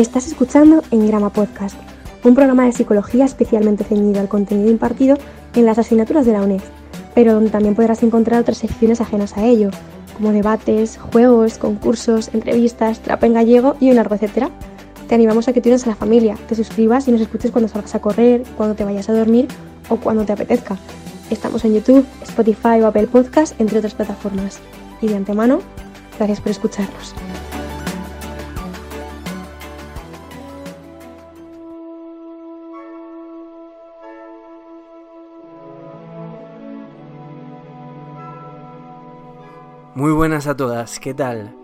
Estás escuchando En Grama Podcast, un programa de psicología especialmente ceñido al contenido impartido en las asignaturas de la UNED, pero donde también podrás encontrar otras secciones ajenas a ello, como debates, juegos, concursos, entrevistas, trapa en gallego y un largo etcétera. Te animamos a que te unas a la familia, te suscribas y nos escuches cuando salgas a correr, cuando te vayas a dormir o cuando te apetezca. Estamos en YouTube, Spotify o Apple Podcast, entre otras plataformas. Y de antemano, gracias por escucharnos. Muy buenas a todas, ¿qué tal?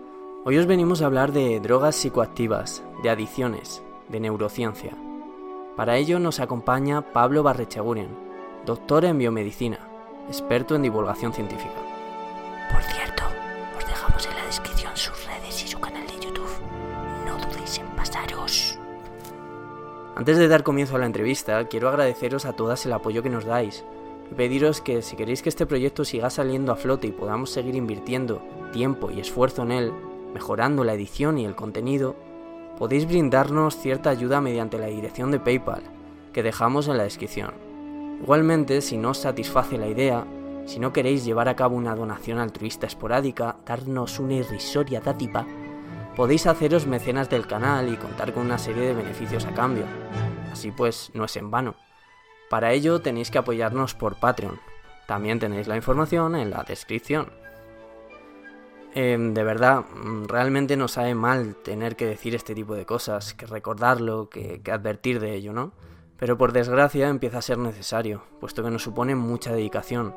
Hoy os venimos a hablar de drogas psicoactivas, de adicciones, de neurociencia. Para ello nos acompaña Pablo Barrechaguren, doctor en biomedicina, experto en divulgación científica. Por cierto, os dejamos en la descripción sus redes y su canal de YouTube. No dudéis en pasaros. Antes de dar comienzo a la entrevista, quiero agradeceros a todas el apoyo que nos dais y pediros que si queréis que este proyecto siga saliendo a flote y podamos seguir invirtiendo tiempo y esfuerzo en él, mejorando la edición y el contenido, podéis brindarnos cierta ayuda mediante la dirección de PayPal, que dejamos en la descripción. Igualmente, si no os satisface la idea, si no queréis llevar a cabo una donación altruista esporádica, darnos una irrisoria dátiva, podéis haceros mecenas del canal y contar con una serie de beneficios a cambio. Así pues, no es en vano. Para ello tenéis que apoyarnos por Patreon. También tenéis la información en la descripción. Em, de verdad, mm, realmente nos sabe mal tener que decir este tipo de cosas, que recordarlo, que, que advertir de ello, ¿no? Pero por desgracia empieza a ser necesario, puesto que nos supone mucha dedicación.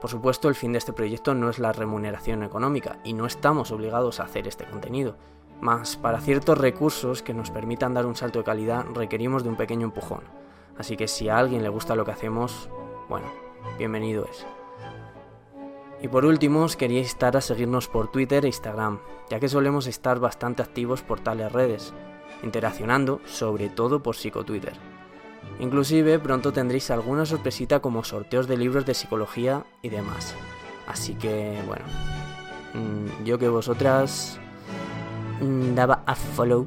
Por supuesto, el fin de este proyecto no es la remuneración económica y no estamos obligados a hacer este contenido. Más, para ciertos recursos que nos permitan dar un salto de calidad requerimos de un pequeño empujón. Así que si a alguien le gusta lo que hacemos, bueno, bienvenido es. Y por último, os quería instar a seguirnos por Twitter e Instagram, ya que solemos estar bastante activos por tales redes, interaccionando sobre todo por psicotwitter. Inclusive pronto tendréis alguna sorpresita como sorteos de libros de psicología y demás. Así que bueno, mm, yo que vosotras mm, daba a follow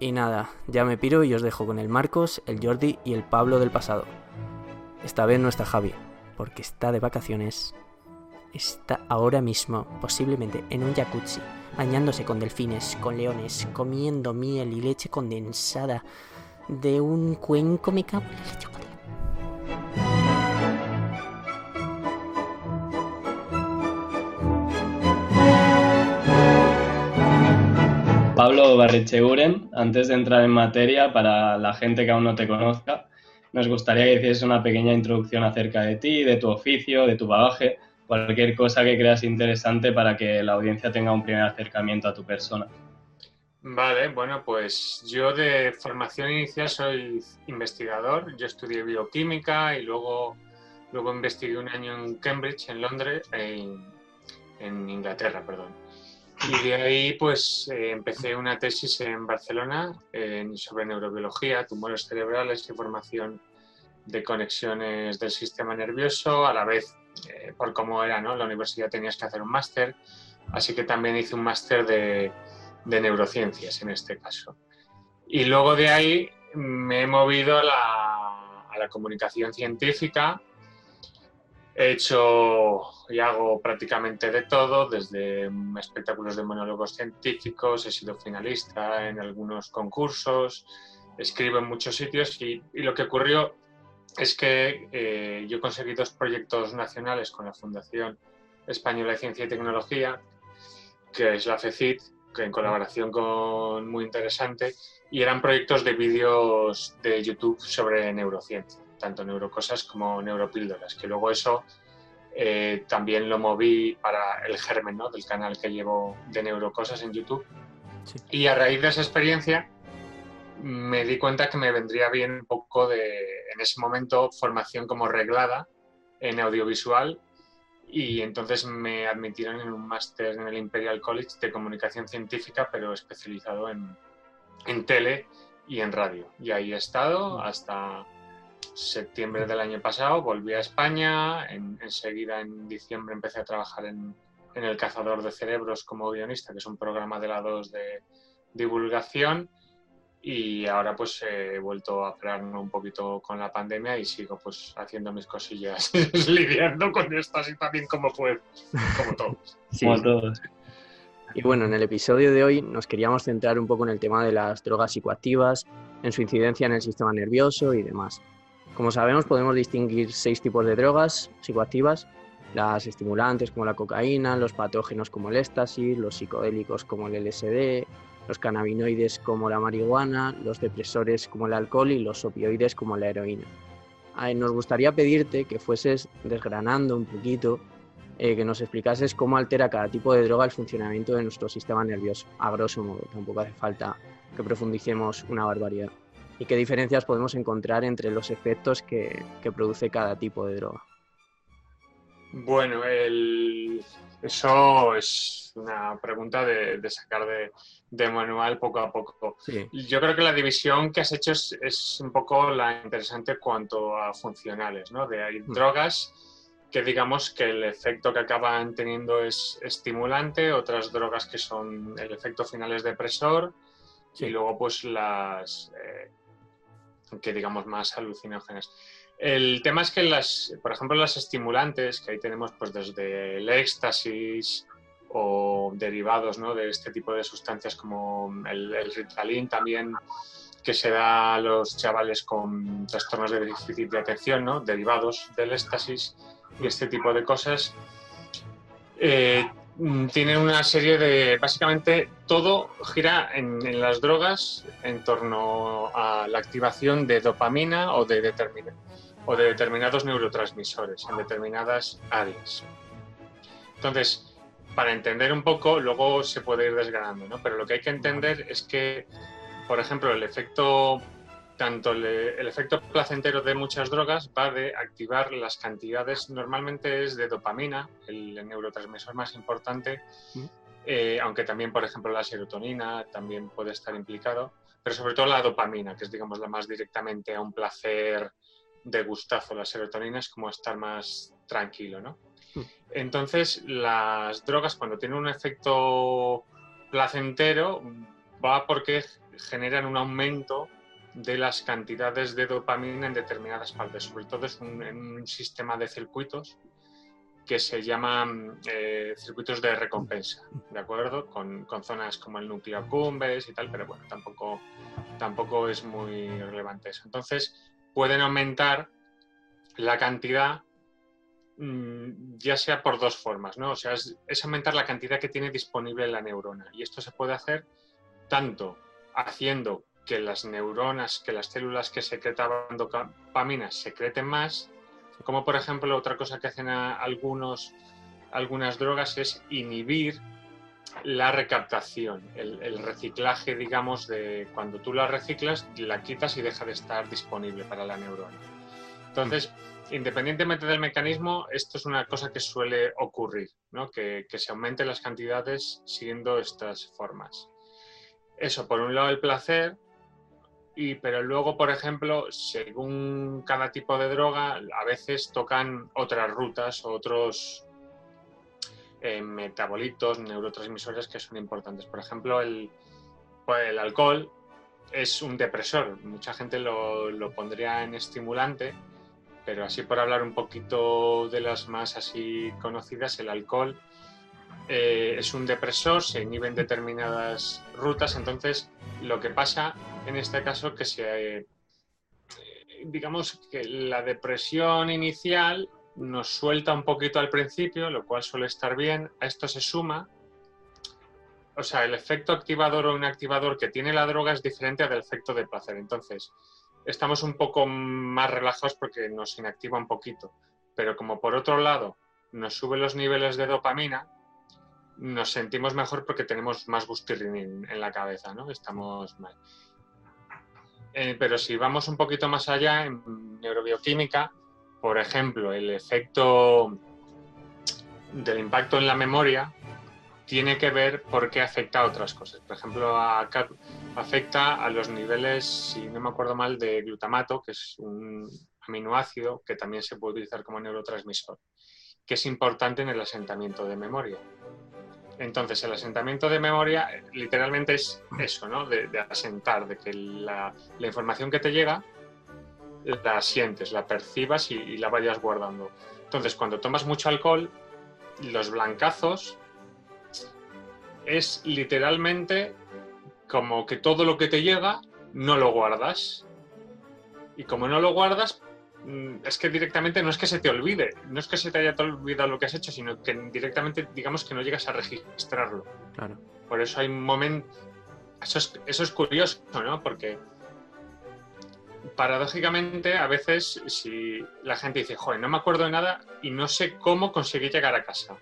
y nada, ya me piro y os dejo con el Marcos, el Jordi y el Pablo del pasado. Esta vez no está Javi, porque está de vacaciones. Está ahora mismo, posiblemente en un jacuzzi, bañándose con delfines, con leones, comiendo miel y leche condensada de un cuenco me cago en la Pablo Barricheguren, antes de entrar en materia, para la gente que aún no te conozca, nos gustaría que hicieses una pequeña introducción acerca de ti, de tu oficio, de tu bagaje, cualquier cosa que creas interesante para que la audiencia tenga un primer acercamiento a tu persona. Vale, bueno, pues yo de formación inicial soy investigador. Yo estudié bioquímica y luego, luego investigué un año en Cambridge, en Londres, en, en Inglaterra, perdón. Y de ahí pues eh, empecé una tesis en Barcelona sobre neurobiología, tumores cerebrales y formación de conexiones del sistema nervioso, a la vez eh, por cómo era, ¿no? La universidad tenías que hacer un máster, así que también hice un máster de, de, neurociencias en este caso. Y luego de ahí me he movido a la, a la comunicación científica, He hecho y hago prácticamente de todo, desde espectáculos de monólogos científicos, he sido finalista en algunos concursos, escribo en muchos sitios y, lo que ocurrió es que eh, yo conseguí dos proyectos nacionales con la Fundación Española de Ciencia y Tecnología, que es la FECIT, que en colaboración con muy interesante, y eran proyectos de vídeos de YouTube sobre neurociencia tanto neurocosas como neuropíldoras, que luego eso eh, también lo moví para el germen ¿no? del canal que llevo de neurocosas en YouTube. Y a raíz de esa experiencia me di cuenta que me vendría bien un poco de, en ese momento, formación como reglada en audiovisual y entonces me admitieron en un máster en el Imperial College de comunicación científica, pero especializado en, en tele y en radio. Y ahí he estado hasta septiembre del año pasado, volví a España, enseguida en, diciembre empecé a trabajar en, El Cazador de Cerebros como guionista, que es un programa de la 2 de divulgación, y ahora pues he vuelto a pararme un poquito con la pandemia y sigo pues haciendo mis cosillas, lidiando con esto así también como puedo, como todos. Como todos. Y bueno, en el episodio de hoy nos queríamos centrar un poco en el tema de las drogas psicoactivas, en su incidencia en el sistema nervioso y demás. Como sabemos, podemos distinguir seis tipos de drogas psicoactivas, las estimulantes como la cocaína, los patógenos como el éxtasis, los psicodélicos como el LSD, los cannabinoides como la marihuana, los depresores como el alcohol y los opioides como la heroína. Nos gustaría pedirte que fueses desgranando un poquito, eh, que nos explicases cómo altera cada tipo de droga el funcionamiento de nuestro sistema nervioso, a grosso modo, tampoco hace falta que profundicemos una barbaridad. Y qué diferencias podemos encontrar entre los efectos que, que produce cada tipo de droga. Bueno, el... eso es una pregunta de, sacar de, manual poco a poco. Yo creo que la división que has hecho es, un poco la interesante cuanto a funcionales, ¿no? De hay mm. drogas que digamos que el efecto que acaban teniendo es estimulante, otras drogas que son el efecto final es depresor y luego pues las eh, que digamos más alucinógenas. El tema es que las, por ejemplo, las estimulantes, que ahí tenemos pues desde el éxtasis o derivados ¿no? de este tipo de sustancias como el, el, Ritalin también, que se da a los chavales con trastornos de déficit de atención, ¿no? derivados del éxtasis y este tipo de cosas, eh, tienen una serie de, básicamente todo gira en, las drogas en torno a la activación de dopamina o de determinados o de determinados neurotransmisores en determinadas áreas. Entonces, para entender un poco, luego se puede ir desgranando, ¿no? Pero lo que hay que entender es que, por ejemplo, el efecto, tanto el, efecto placentero de muchas drogas va de activar las cantidades, normalmente es de dopamina, el, neurotransmisor más importante, eh, aunque también, por ejemplo, la serotonina también puede estar implicado, pero sobre todo la dopamina, que es, digamos, la más directamente a un placer de gustazo. La serotonina es como estar más tranquilo, ¿no? Hmm. Entonces, las drogas cuando tienen un efecto placentero va porque generan un aumento de las cantidades de dopamina en determinadas partes, sobre todo es un, en un sistema de circuitos que se llaman eh, circuitos de recompensa, ¿de acuerdo? Con, con, zonas como el núcleo accumbens y tal, pero bueno, tampoco, tampoco es muy relevante eso. Entonces, pueden aumentar la cantidad mm, ya sea por dos formas, ¿no? O sea, es, aumentar la cantidad que tiene disponible la neurona. Y esto se puede hacer tanto haciendo que las neuronas, que las células que secretaban dopamina secreten más, como por ejemplo otra cosa que hacen algunos, algunas drogas es inhibir la recaptación, el, reciclaje, digamos, de cuando tú la reciclas, la quitas y deja de estar disponible para la neurona. Entonces, independientemente del mecanismo, esto es una cosa que suele ocurrir, ¿no? que, se aumenten las cantidades siguiendo estas formas. Eso, por un lado, el placer, y, pero luego, por ejemplo, según cada tipo de droga, a veces tocan otras rutas otros eh, metabolitos, neurotransmisores que son importantes. Por ejemplo, el, pues, el alcohol es un depresor. Mucha gente lo, pondría en estimulante, pero así por hablar un poquito de las más así conocidas, el alcohol eh, es un depresor, se inhiben determinadas rutas, entonces lo que pasa en este caso que se, eh, digamos que la depresión inicial nos suelta un poquito al principio, lo cual suele estar bien. A esto se suma, o sea, el efecto activador o inactivador que tiene la droga es diferente al efecto de placer. Entonces, estamos un poco más relajados porque nos inactiva un poquito. Pero como por otro lado nos sube los niveles de dopamina, nos sentimos mejor porque tenemos más gustirrinín en la cabeza, ¿no? Estamos mal. Eh, pero si vamos un poquito más allá en neurobioquímica, por ejemplo, el efecto del impacto en la memoria tiene que ver porque afecta a otras cosas. Por ejemplo, afecta a los niveles, si no me acuerdo mal, de glutamato, que es un aminoácido que también se puede utilizar como neurotransmisor, que es importante en el asentamiento de memoria. Entonces, el asentamiento de memoria eh, literalmente es eso, ¿no? De, asentar, de que la, información que te llega la sientes, la percibas y, y, la vayas guardando. Entonces, cuando tomas mucho alcohol, los blancazos es literalmente como que todo lo que te llega no lo guardas. Y como no lo guardas, es que directamente no es que se te olvide, no es que se te haya olvidado lo que has hecho, sino que directamente digamos que no llegas a registrarlo. Claro. Por eso hay un momento... Eso es, eso es curioso, ¿no? Porque paradójicamente a veces si la gente dice, joder, no me acuerdo de nada y no sé cómo conseguí llegar a casa.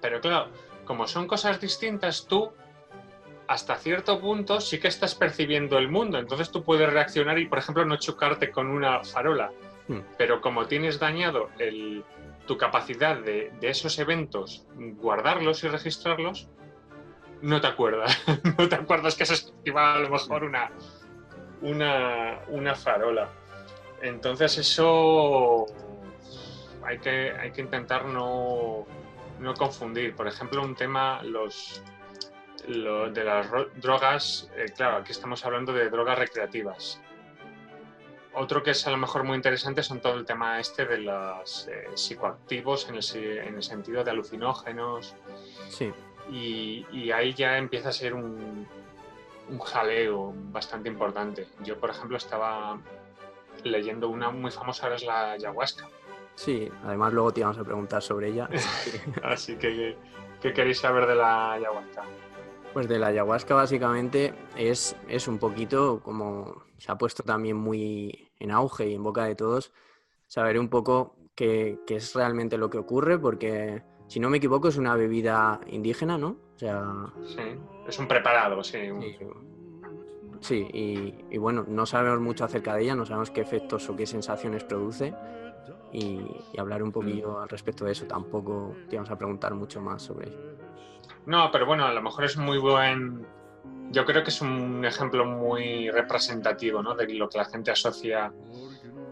Pero claro, como son cosas distintas, tú hasta cierto punto sí que estás percibiendo el mundo. Entonces tú puedes reaccionar y, por ejemplo, no chocarte con una farola. Hmm. Pero como tienes dañado el, tu capacidad de, de, esos eventos, guardarlos y registrarlos, no te acuerdas. no te acuerdas que se esquiva a lo mejor una, una, una farola. Entonces eso hay que, hay que intentar no, no confundir. Por ejemplo, un tema, los, lo de las drogas, eh, claro, aquí estamos hablando de drogas recreativas. Otro que es a lo mejor muy interesante son todo el tema este de los eh, psicoactivos en el, en el, sentido de alucinógenos. Sí. Y, y, ahí ya empieza a ser un, un jaleo bastante importante. Yo, por ejemplo, estaba leyendo una muy famosa, ahora es la ayahuasca. Sí, además luego te íbamos a preguntar sobre ella. Así que, ¿qué queréis saber de la ayahuasca? Pues de la ayahuasca básicamente es, es un poquito como se ha puesto también muy en auge y en boca de todos, saber un poco qué, qué es realmente lo que ocurre, porque si no me equivoco es una bebida indígena, ¿no? O sea... Sí, es un preparado, sí. Sí, sí y, y, bueno, no sabemos mucho acerca de ella, no sabemos qué efectos o qué sensaciones produce y, y hablar un poquillo al respecto de eso. Tampoco te vamos a preguntar mucho más sobre ello. No, pero bueno, a lo mejor es muy buen. Yo creo que es un ejemplo muy representativo ¿no? de lo que la gente asocia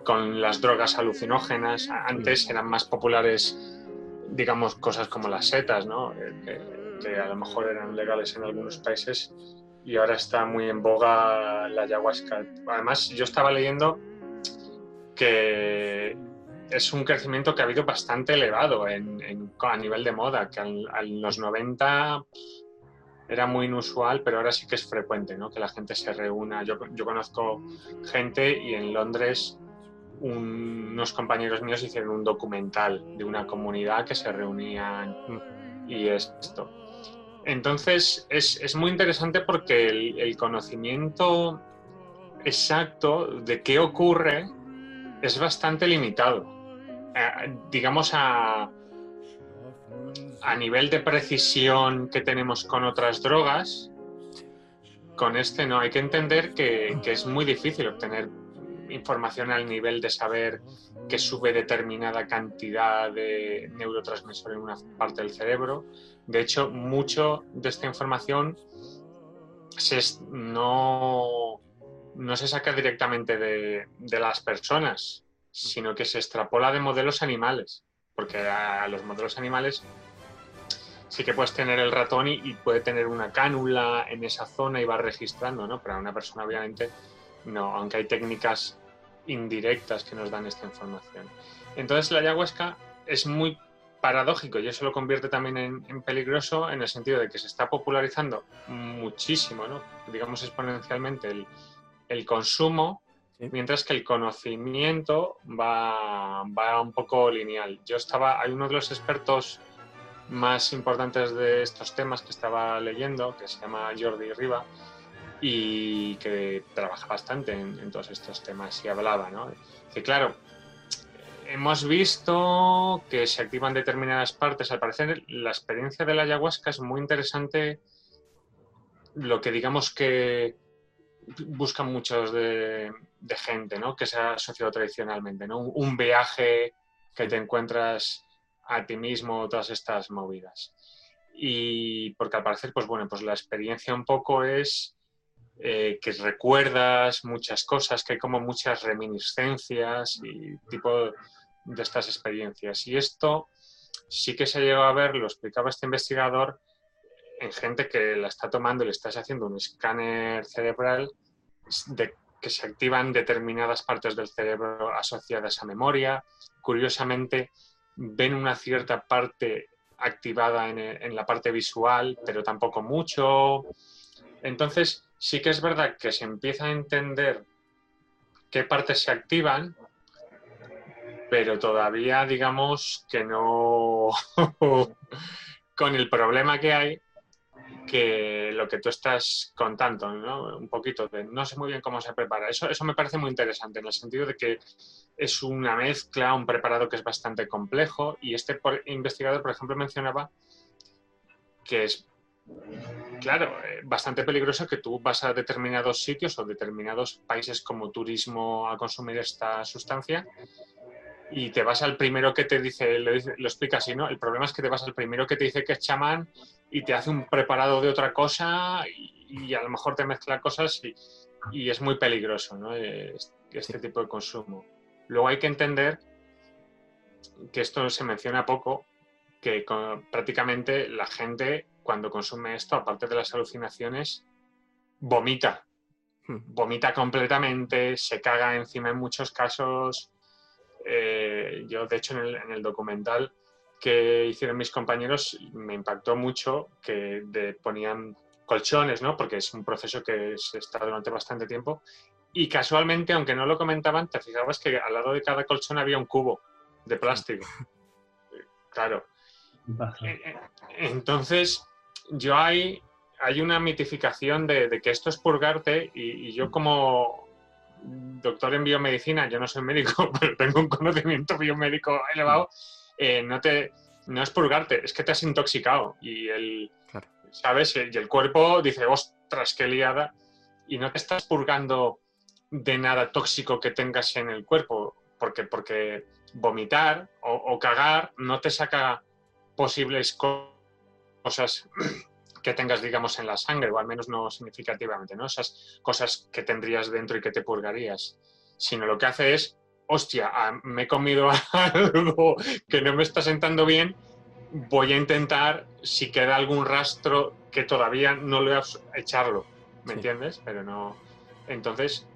con las drogas alucinógenas. Antes eran más populares, digamos, cosas como las setas, ¿no? que, que a lo mejor eran legales en algunos países y ahora está muy en boga la ayahuasca. Además, yo estaba leyendo que es un crecimiento que ha habido bastante elevado a nivel de moda, que en los 90 era muy inusual, pero ahora sí que es frecuente, ¿no? Que la gente se reúna. Yo, conozco gente y en Londres un, unos compañeros míos hicieron un documental de una comunidad que se reunían y esto. Entonces es, muy interesante porque el conocimiento exacto de qué ocurre es bastante limitado. Eh, digamos, a, a nivel de precisión que tenemos con otras drogas, con este no. Hay que entender que, que, es muy difícil obtener información al nivel de saber que sube determinada cantidad de neurotransmisor en una parte del cerebro. De hecho, mucho de esta información se, no, no se saca directamente de, de las personas, sino que se extrapola de modelos animales, porque a los modelos animales sí que puedes tener el ratón y, puede tener una cánula en esa zona y va registrando, ¿no? Pero a una persona obviamente no, aunque hay técnicas indirectas que nos dan esta información. Entonces la ayahuasca es muy paradójico y eso lo convierte también en, en peligroso en el sentido de que se está popularizando muchísimo, ¿no? digamos exponencialmente el, el consumo Mientras que el conocimiento va, va, un poco lineal. Yo estaba, hay uno de los expertos más importantes de estos temas que estaba leyendo, que se llama Jordi Riva, y que trabaja bastante en, en todos estos temas y hablaba, ¿no? Que claro, hemos visto que se activan determinadas partes. Al parecer, la experiencia de la ayahuasca es muy interesante. Lo que digamos que buscan muchos de, gente, ¿no? Que se ha asociado tradicionalmente, ¿no? Un viaje que te encuentras a ti mismo, todas estas movidas. Y porque al parecer, pues bueno, pues la experiencia un poco es eh, que recuerdas muchas cosas, que hay como muchas reminiscencias y tipo de estas experiencias. Y esto sí que se llegó a ver, lo explicaba este investigador, en gente que la está tomando y le estás haciendo un escáner cerebral de que se activan determinadas partes del cerebro asociadas a memoria. Curiosamente, ven una cierta parte activada en, en, la parte visual, pero tampoco mucho. Entonces, sí que es verdad que se empieza a entender qué partes se activan, pero todavía digamos que no, con el problema que hay, que lo que tú estás contando, ¿no? Un poquito de no sé muy bien cómo se prepara. Eso, eso me parece muy interesante en el sentido de que es una mezcla, un preparado que es bastante complejo y este investigador, por ejemplo, mencionaba que es, claro, eh, bastante peligroso que tú vas a determinados sitios o determinados países como turismo a consumir esta sustancia y te vas al primero que te dice, lo, lo explica así, ¿no? El problema es que te vas al primero que te dice que es chamán y te hace un preparado de otra cosa y, a lo mejor te mezcla cosas y, es muy peligroso, ¿no? Este tipo de consumo. Luego hay que entender que esto se menciona poco, que prácticamente la gente cuando consume esto, aparte de las alucinaciones, vomita. Hmm. Vomita completamente, se caga encima en muchos casos, eh, yo, de hecho, en el, documental que hicieron mis compañeros me impactó mucho que ponían colchones, ¿no? Porque es un proceso que se está durante bastante tiempo. Y casualmente, aunque no lo comentaban, te fijabas que al lado de cada colchón había un cubo de plástico. Claro. Eh, eh, entonces, yo hay, hay una mitificación de, que esto es purgarte y yo como doctor en biomedicina, yo no soy médico, pero tengo un conocimiento biomédico elevado, eh, no, te, no es purgarte, es que te has intoxicado y el, ¿sabes? Y el cuerpo dice, ostras, qué liada, y no te estás purgando de nada tóxico que tengas en el cuerpo, porque, porque vomitar o cagar no te saca posibles cosas que tengas, digamos, en la sangre, o al menos no significativamente, ¿no? Esas cosas que tendrías dentro y que te purgarías. Sino lo que hace es, hostia, ah, me he comido algo que no me está sentando bien, voy a intentar, si queda algún rastro que todavía no lo he echarlo, ¿me entiendes? Pero no. Entonces,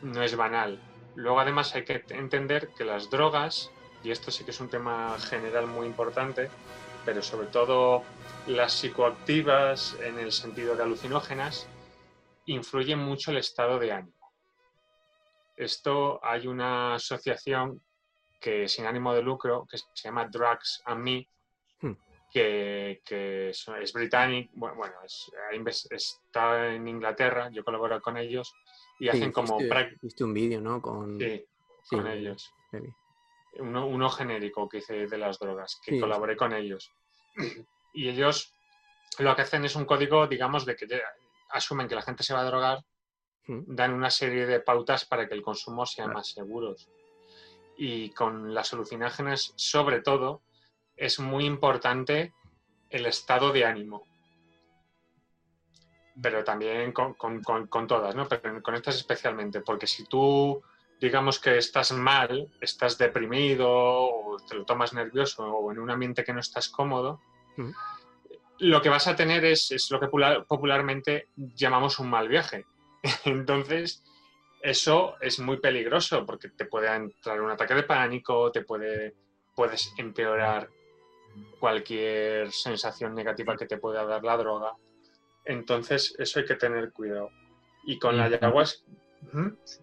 no es banal. Luego, además, hay que entender que las drogas, y esto sí que es un tema general muy importante, pero sobre todo las psicoactivas en el sentido de alucinógenas influyen mucho el estado de ánimo. Esto hay una asociación que sin ánimo de lucro que se llama Drugs and Me, hmm. que, es, británico, bueno, está en Inglaterra, yo colaboro con ellos y hacen como... Viste un vídeo, ¿no? Con, sí, con ellos. Uno, genérico que hice de las drogas, que colaboré con ellos. Y ellos lo que hacen es un código, digamos, de que asumen que la gente se va a drogar, dan una serie de pautas para que el consumo sea más seguro. Y con las alucinágenas, sobre todo, es muy importante el estado de ánimo. Pero también con, con todas, ¿no? Pero con estas especialmente, porque si tú digamos que estás mal, estás deprimido o te lo tomas nervioso o en un ambiente que no estás cómodo, mm. lo que vas a tener es, lo que popularmente llamamos un mal viaje. Entonces, eso es muy peligroso porque te puede entrar un ataque de pánico, te puede, puedes empeorar cualquier sensación negativa que te pueda dar la droga. Entonces, eso hay que tener cuidado. Y con la ayahuasca,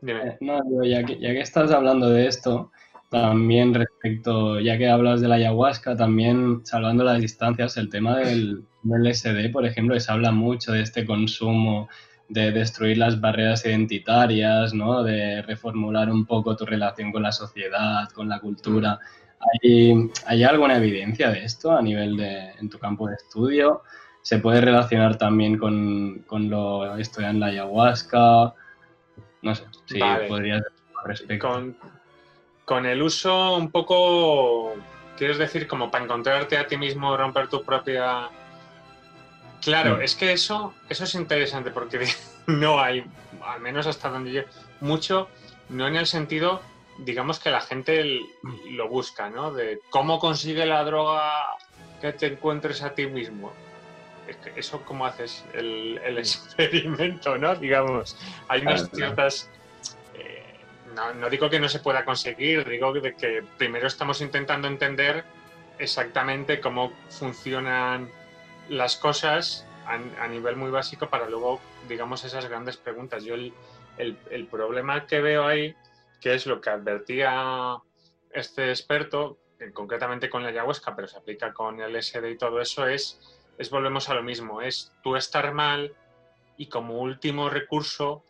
eh, no, ya que, ya que estás hablando de esto, también respecto, ya que hablas de la ayahuasca, también salvando las distancias, el tema del, LSD, por ejemplo, se habla mucho de este consumo, de destruir las barreras identitarias, ¿no? de reformular un poco tu relación con la sociedad, con la cultura. ¿Hay, ¿Hay, alguna evidencia de esto a nivel de, en tu campo de estudio? ¿Se puede relacionar también con, con lo estudiar en la ayahuasca? No sé, si podrías respecto. Con, con el uso un poco, quieres decir, como para encontrarte a ti mismo, romper tu propia... Claro, es que eso, eso es interesante porque no hay, al menos hasta donde yo, mucho, no en el sentido digamos que la gente lo busca, ¿no? De cómo consigue la droga que te encuentres a ti mismo. Eso cómo haces el, experimento, ¿no? Digamos, hay unas ciertas... Eh, no, digo que no se pueda conseguir, digo que primero estamos intentando entender exactamente cómo funcionan las cosas a, nivel muy básico para luego, digamos, esas grandes preguntas. Yo el, el, problema que veo ahí, que es lo que advertía este experto, concretamente con la ayahuasca, pero se aplica con el SD y todo eso, es, es volvemos a lo mismo, es tú estar mal y como último recurso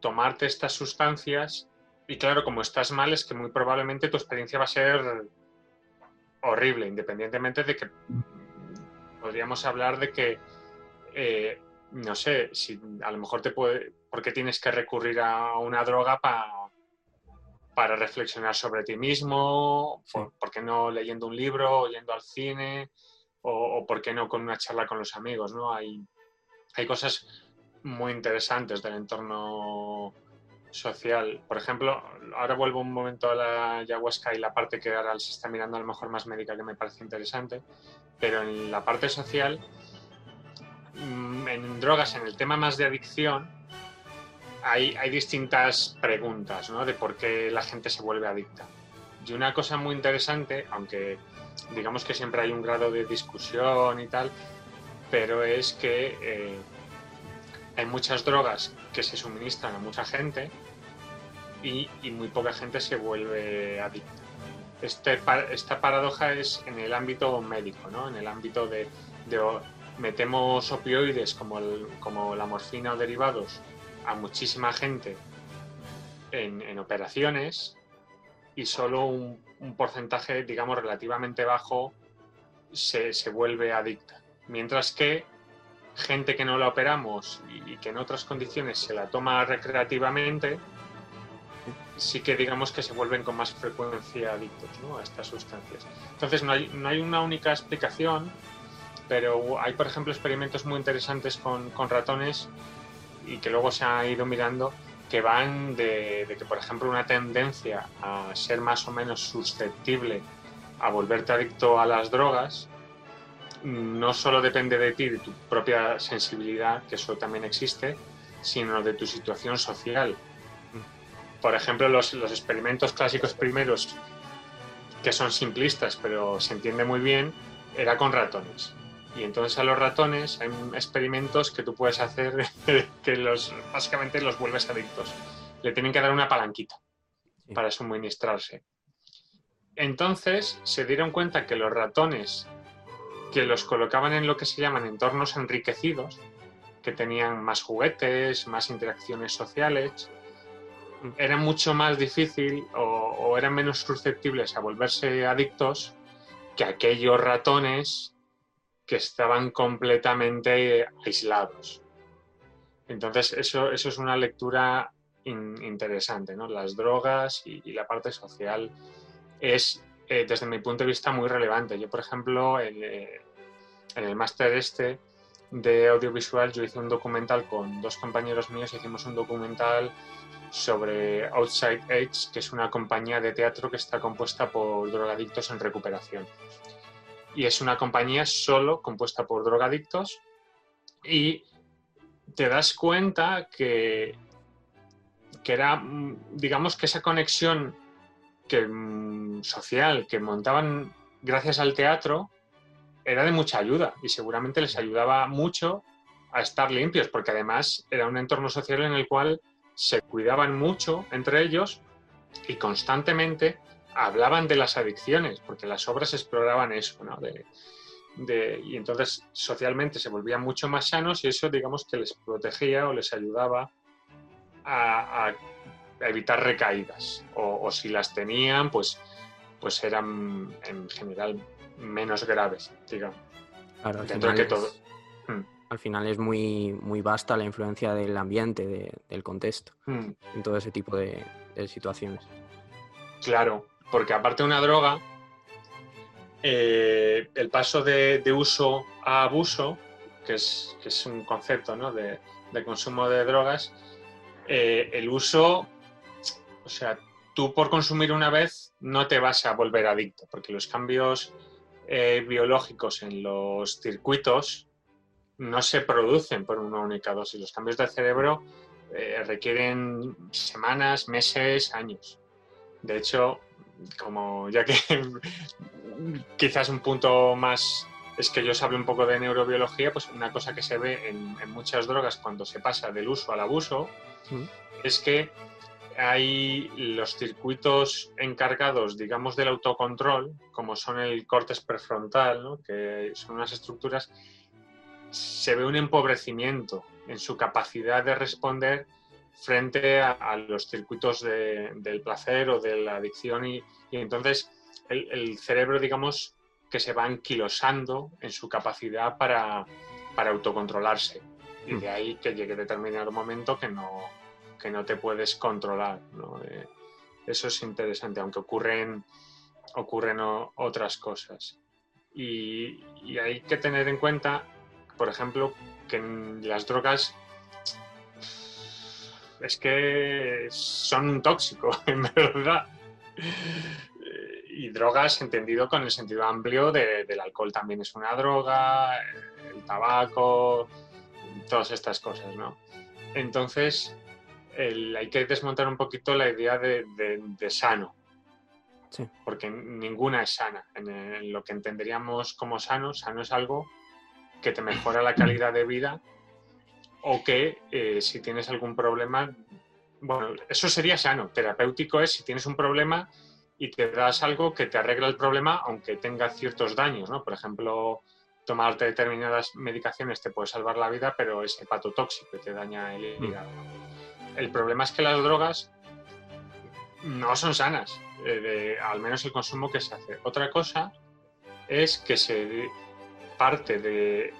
tomarte estas sustancias y claro, como estás mal es que muy probablemente tu experiencia va a ser horrible, independientemente de que podríamos hablar de que, eh, no sé, si a lo mejor te puede, porque tienes que recurrir a una droga para para reflexionar sobre ti mismo, por, qué no leyendo un libro, o yendo al cine, o, por qué no con una charla con los amigos, ¿no? Hay, hay cosas muy interesantes del entorno social. Por ejemplo, ahora vuelvo un momento a la ayahuasca y la parte que ahora se está mirando a lo mejor más médica que me parece interesante, pero en la parte social, mm, en drogas, en el tema más de adicción, hay, hay distintas preguntas ¿no? de por qué la gente se vuelve adicta. Y una cosa muy interesante, aunque digamos que siempre hay un grado de discusión y tal, pero es que eh, hay muchas drogas que se suministran a mucha gente y, muy poca gente se vuelve adicta. Este, esta paradoja es en el ámbito médico, ¿no? en el ámbito de, metemos opioides como, como la morfina o derivados a muchísima gente en, operaciones y solo un, porcentaje, digamos, relativamente bajo se, se vuelve adicta. Mientras que gente que no la operamos y, que en otras condiciones se la toma recreativamente, sí que digamos que se vuelven con más frecuencia adictos a estas sustancias. Entonces no hay, no hay, una única explicación, pero hay, por ejemplo, experimentos muy interesantes con, con, ratones y que luego se ha ido mirando que van de, de, que, por ejemplo, una tendencia a ser más o menos susceptible a volverte adicto a las drogas no solo depende de ti, de tu propia sensibilidad, que eso también existe, sino de tu situación social. Por ejemplo, los, experimentos clásicos primeros, que son simplistas, pero se entiende muy bien, era con ratones. Y entonces a los ratones hay experimentos que tú puedes hacer que los, básicamente los vuelves adictos. Le tienen que dar una palanquita para suministrarse. Entonces se dieron cuenta que los ratones que los colocaban en lo que se llaman entornos enriquecidos, que tenían más juguetes, más interacciones sociales, era mucho más difícil o, eran menos susceptibles a volverse adictos que aquellos ratones que estaban completamente aislados. Entonces, eso, eso es una lectura interesante, ¿no? Las drogas y, la parte social es eh, desde mi punto de vista, muy relevante. Yo, por ejemplo, eh, en, el máster este de audiovisual, yo hice un documental con dos compañeros míos, hicimos un documental sobre Outside Edge, que es una compañía de teatro que está compuesta por drogadictos en recuperación. Y es una compañía solo compuesta por drogadictos. Y te das cuenta que, que era, mm, digamos que esa conexión que, mm, social que montaban gracias al teatro era de mucha ayuda y seguramente les ayudaba mucho a estar limpios, porque además era un entorno social en el cual se cuidaban mucho entre ellos y constantemente hablaban de las adicciones, porque las obras exploraban eso, ¿no? De, y entonces socialmente se volvían mucho más sanos y eso digamos que les protegía o les ayudaba a evitar recaídas. O, si las tenían, pues, pues eran en general menos graves, digamos. Claro, al que todo. Hmm. Al final es muy, muy vasta la influencia del ambiente, del contexto, hmm. en todo ese tipo de, situaciones. Claro, porque aparte de una droga, eh, el paso de, uso a abuso, que es, que es un concepto ¿no? de, consumo de drogas, eh, el uso o sea, tú por consumir una vez no te vas a volver adicto, porque los cambios eh, biológicos en los circuitos no se producen por una única dosis. Los cambios del cerebro requieren semanas, meses, años. De hecho, como ya que quizás un punto más es que yo os un poco de neurobiología, pues una cosa que se ve en, muchas drogas cuando se pasa del uso al abuso mm. es que hay los circuitos encargados, digamos, del autocontrol, como son el córtex prefrontal, que son unas estructuras, se ve un empobrecimiento en su capacidad de responder frente a, los circuitos del placer o de la adicción y, entonces el, cerebro, digamos, que se va anquilosando en su capacidad para, para autocontrolarse. Y de ahí que llegue determinado momento que no, que no te puedes controlar. Eh, eso es interesante, aunque ocurren, ocurren otras cosas. Y, hay que tener en cuenta, por ejemplo, que las drogas es que son un tóxico, en verdad. Y drogas entendido con el sentido amplio del alcohol también es una droga, el tabaco, todas estas cosas, ¿no? Entonces, hay que desmontar un poquito la idea de, sano. Porque ninguna es sana. En, lo que entenderíamos como sano, sano es algo que te mejora la calidad de vida o que eh, si tienes algún problema, bueno, eso sería sano. Terapéutico es si tienes un problema y te das algo que te arregla el problema aunque tenga ciertos daños, ¿no? Por ejemplo, tomarte determinadas medicaciones te puede salvar la vida, pero es hepatotóxico y te daña el hígado. El problema es que las drogas no son sanas, eh, al menos el consumo que se hace. Otra cosa es que se parte de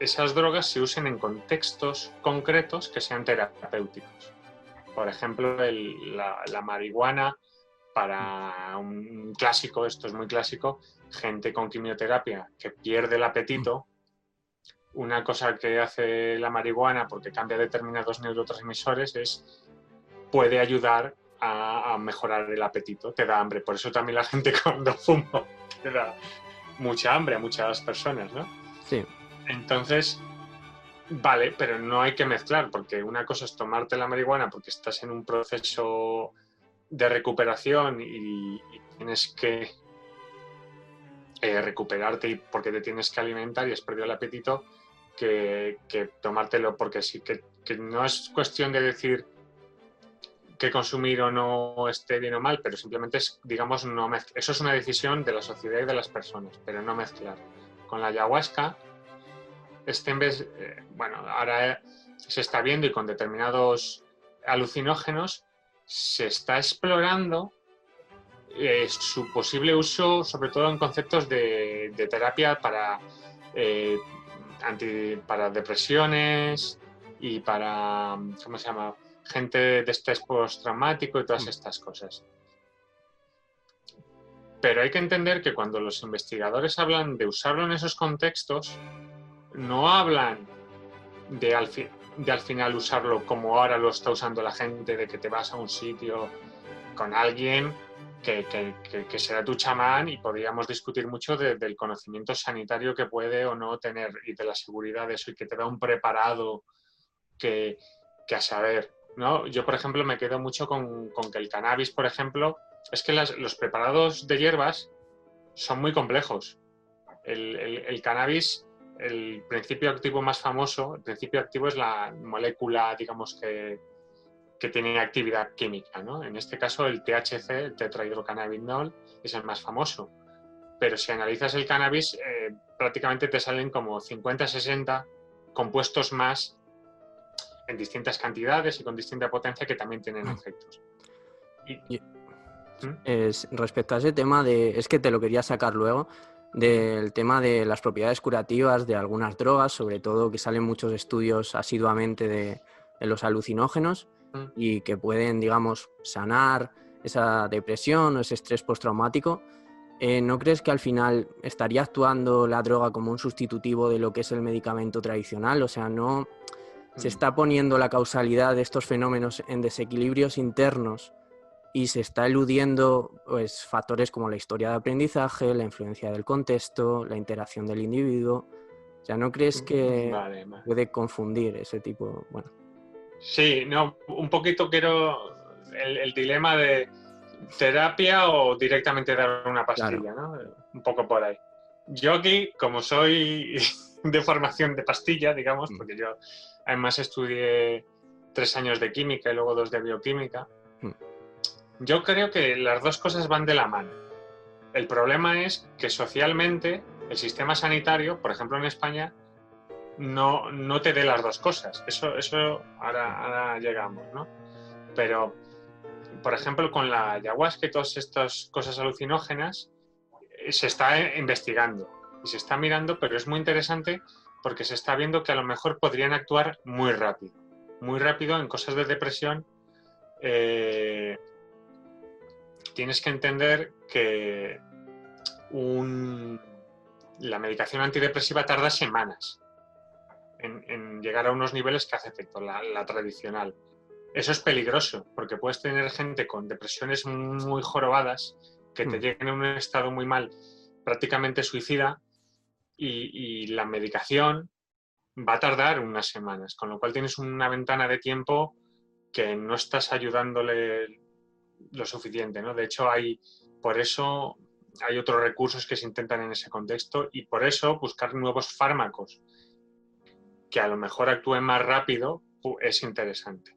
esas drogas se usen en contextos concretos que sean terapéuticos. Por ejemplo, la, marihuana para un clásico, esto es muy clásico, gente con quimioterapia que pierde el apetito una cosa que hace la marihuana porque cambia determinados neurotransmisores es puede ayudar a, mejorar el apetito, te da hambre. Por eso también la gente cuando fuma te da mucha hambre a muchas personas, ¿no? Sí. Entonces, vale, pero no hay que mezclar, porque una cosa es tomarte la marihuana porque estás en un proceso de recuperación y, tienes que eh, recuperarte y porque te tienes que alimentar y has perdido el apetito que, tomártelo, porque sí que, no es cuestión de decir que consumir o no esté bien o mal, pero simplemente es, digamos, no Eso es una decisión de la sociedad y de las personas, pero no mezclar. Con la ayahuasca, este en vez, eh, bueno, ahora se está viendo y con determinados alucinógenos se está explorando eh, su posible uso, sobre todo en conceptos de, terapia para eh, anti, para depresiones y para, ¿cómo se llama? Gente de estrés postraumático y todas mm. estas cosas. Pero hay que entender que cuando los investigadores hablan de usarlo en esos contextos, no hablan de al, de al final usarlo como ahora lo está usando la gente, de que te vas a un sitio con alguien que, será tu chamán y podríamos discutir mucho del conocimiento sanitario que puede o no tener y de la seguridad de eso y que te da un preparado que, a saber. ¿no? Yo, por ejemplo, me quedo mucho con, que el cannabis, por ejemplo, es que los preparados de hierbas son muy complejos. el cannabis, el principio activo más famoso, el principio activo es la molécula, digamos, que, que tiene actividad química. ¿no? En este caso, el THC, el tetrahidrocannabinol, es el más famoso. Pero si analizas el cannabis, eh, prácticamente te salen como 50, 60 compuestos más en distintas cantidades y con distinta potencia que también tienen mm. efectos. ¿Mm? es, respecto a ese tema de, es que te lo quería sacar luego, del tema de las propiedades curativas de algunas drogas, sobre todo que salen muchos estudios asiduamente de, de los alucinógenos y que pueden, digamos, sanar esa depresión o ese estrés postraumático, eh, ¿no crees que al final estaría actuando la droga como un sustitutivo de lo que es el medicamento tradicional? O sea, no se está poniendo la causalidad de estos fenómenos en desequilibrios internos y se está eludiendo pues, factores como la historia de aprendizaje, la influencia del contexto, la interacción del individuo. ¿Ya ¿no crees que Vale, vale. puede confundir ese tipo? Bueno, Sí, no, un poquito quiero el, el dilema de terapia o directamente dar una pastilla, ¿no? Un poco por ahí. Yo aquí, como soy de formación de pastilla, digamos, Mm. porque yo además estudié tres años de química y luego dos de bioquímica, Mm. Yo creo que las dos cosas van de la mano. El problema es que socialmente el sistema sanitario, por ejemplo en España, no, no te dé las dos cosas. Eso, eso ahora, llegamos, ¿no? Pero, por ejemplo, con la ayahuasca y todas estas cosas alucinógenas, eh, se está eh, investigando y se está mirando, pero es muy interesante porque se está viendo que a lo mejor podrían actuar muy rápido. Muy rápido en cosas de depresión. eh, tienes que entender que un- la medicación antidepresiva tarda semanas en, en llegar a unos niveles que hace efecto, la, la tradicional. Eso es peligroso, porque puedes tener gente con depresiones muy jorobadas que te Hmm. lleguen en un estado muy mal, prácticamente suicida, y, y la medicación va a tardar unas semanas, con lo cual tienes una ventana de tiempo que no estás ayudándole lo suficiente, ¿no? De hecho, hay, por eso hay otros recursos que se intentan en ese contexto y por eso buscar nuevos fármacos que a lo mejor actúen más rápido es interesante.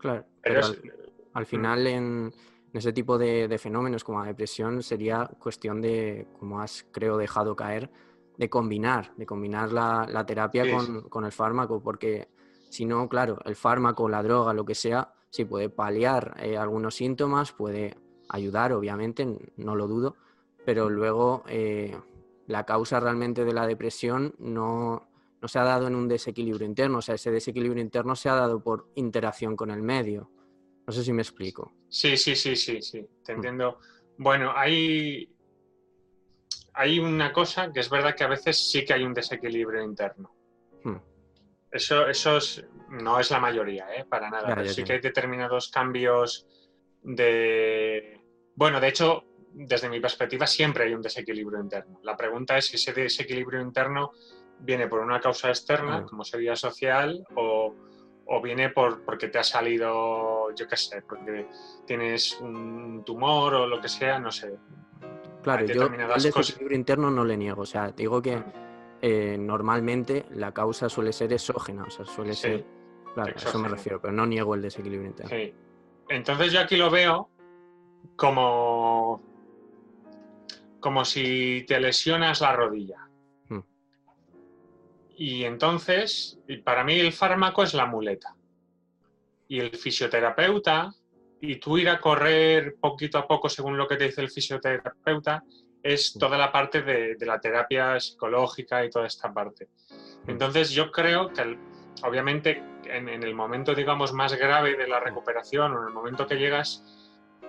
claro. Pero pero es- al, al final en, en ese tipo de, de fenómenos como la depresión sería cuestión de, como has creo dejado caer, de combinar, de combinar la, la terapia Sí, con, con el fármaco, porque si no, claro, el fármaco, la droga, lo que sea, sí puede paliar eh, algunos síntomas, puede ayudar, obviamente, no lo dudo, pero luego eh, la causa realmente de la depresión no, no se ha dado en un desequilibrio interno, o sea, ese desequilibrio interno se ha dado por interacción con el medio. No sé si me explico. Sí, sí, sí, sí, sí, te Mm. entiendo. Bueno, hay, hay una cosa que es verdad que a veces sí que hay un desequilibrio interno. Eso, eso es- no es la mayoría, ¿eh? para nada. Pero sí que hay determinados cambios de... Bueno, de hecho, desde mi perspectiva siempre hay un desequilibrio interno. La pregunta es si ese desequilibrio interno viene por una causa externa, como sería social, o, o viene por, porque te ha salido, yo qué sé, porque tienes un tumor o lo que sea, no sé. Claro, yo cosas- desequilibrio interno no le niego, o sea, digo que. Eh, normalmente la causa suele ser exógena, o sea, suele Sí, ser... Claro, a eso me refiero, pero no niego el desequilibrio interno. Sí. Entonces yo aquí lo veo como, como si te lesionas la rodilla. Hmm. Y entonces, para mí el fármaco es la muleta. Y el fisioterapeuta, y tú ir a correr poquito a poco según lo que te dice el fisioterapeuta, es toda la parte de, de la terapia psicológica y toda esta parte. Entonces yo creo que, obviamente, en, en el momento, digamos, más grave de la recuperación o en el momento que llegas,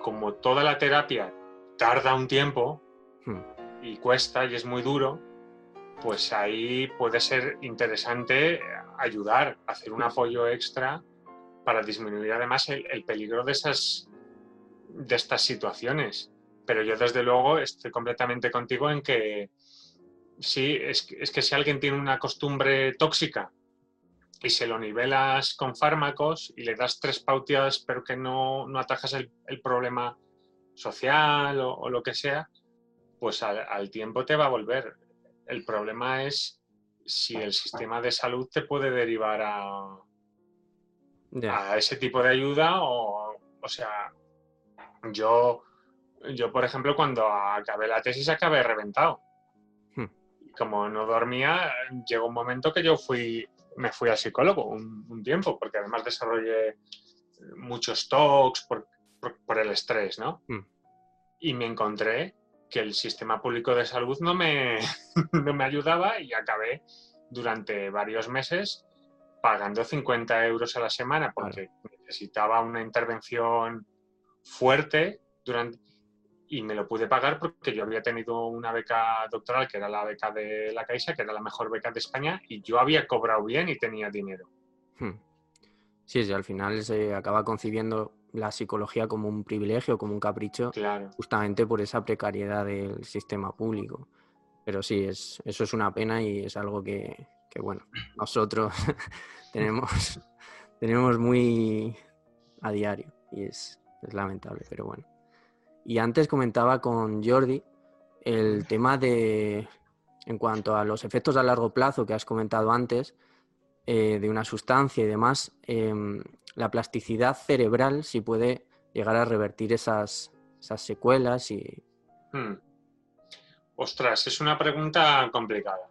como toda la terapia tarda un tiempo y cuesta y es muy duro, pues ahí puede ser interesante ayudar, hacer un apoyo extra para disminuir además el, el peligro de esas de estas situaciones. Pero yo desde luego estoy completamente contigo en que sí, es, que- es que si alguien tiene una costumbre tóxica y se lo nivelas con fármacos y le das tres pautas pero que no, no atajas el, el problema social o, o lo que sea, pues al, al tiempo te va a volver. El problema es si el sistema de salud te puede derivar a, a ese tipo de ayuda o, o sea, yo, yo, por ejemplo, cuando acabé la tesis acabé reventado. Hmm. Como no dormía, llegó un momento que yo fui, me fui al psicólogo un, un tiempo, porque además desarrollé muchos talks por, por- por el estrés, ¿no? Hmm. Y me encontré que el sistema público de salud no me, no me ayudaba y acabé durante varios meses pagando 50 euros a la semana porque necesitaba una intervención fuerte durante y me lo pude pagar porque yo había tenido una beca doctoral que era la beca de la Caixa, que era la mejor beca de España y yo había cobrado bien y tenía dinero. Hmm. Sí, sí, al final se acaba concibiendo la psicología como un privilegio, como un capricho, Claro. justamente por esa precariedad del sistema público. Pero sí, es, eso es una pena y es algo que, que, bueno, nosotros tenemos, tenemos muy a diario y es, es lamentable, pero bueno. Y antes comentaba con Jordi el tema de, en cuanto a los efectos a largo plazo que has comentado antes, eh, de una sustancia y demás, em, la plasticidad cerebral si puede llegar a revertir esas, esas secuelas y... Hmm. Ostras, es una pregunta complicada.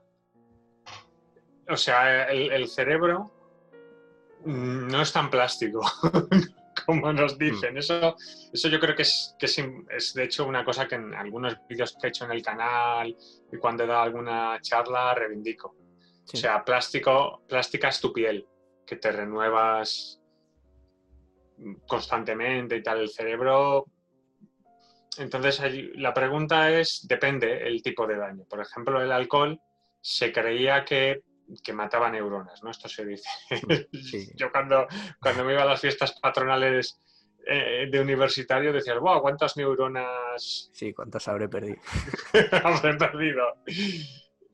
O sea, el, el cerebro mm, no es tan plástico como nos dicen. Eso, eso yo creo que, es, que es, es, de hecho una cosa que en algunos vídeos que he hecho en el canal y cuando he dado alguna charla reivindico. Sí. O sea, plástico, plástica es tu piel, que te renuevas constantemente y tal. El cerebro. Entonces, la pregunta es: depende el tipo de daño. Por ejemplo, el alcohol se creía que, que mataba neuronas, ¿no? Esto se dice. Sí. Yo cuando, cuando me iba a las fiestas patronales eh, de universitario decía, wow, ¿cuántas neuronas Sí, ¿cuántas habré perdido? habré perdido?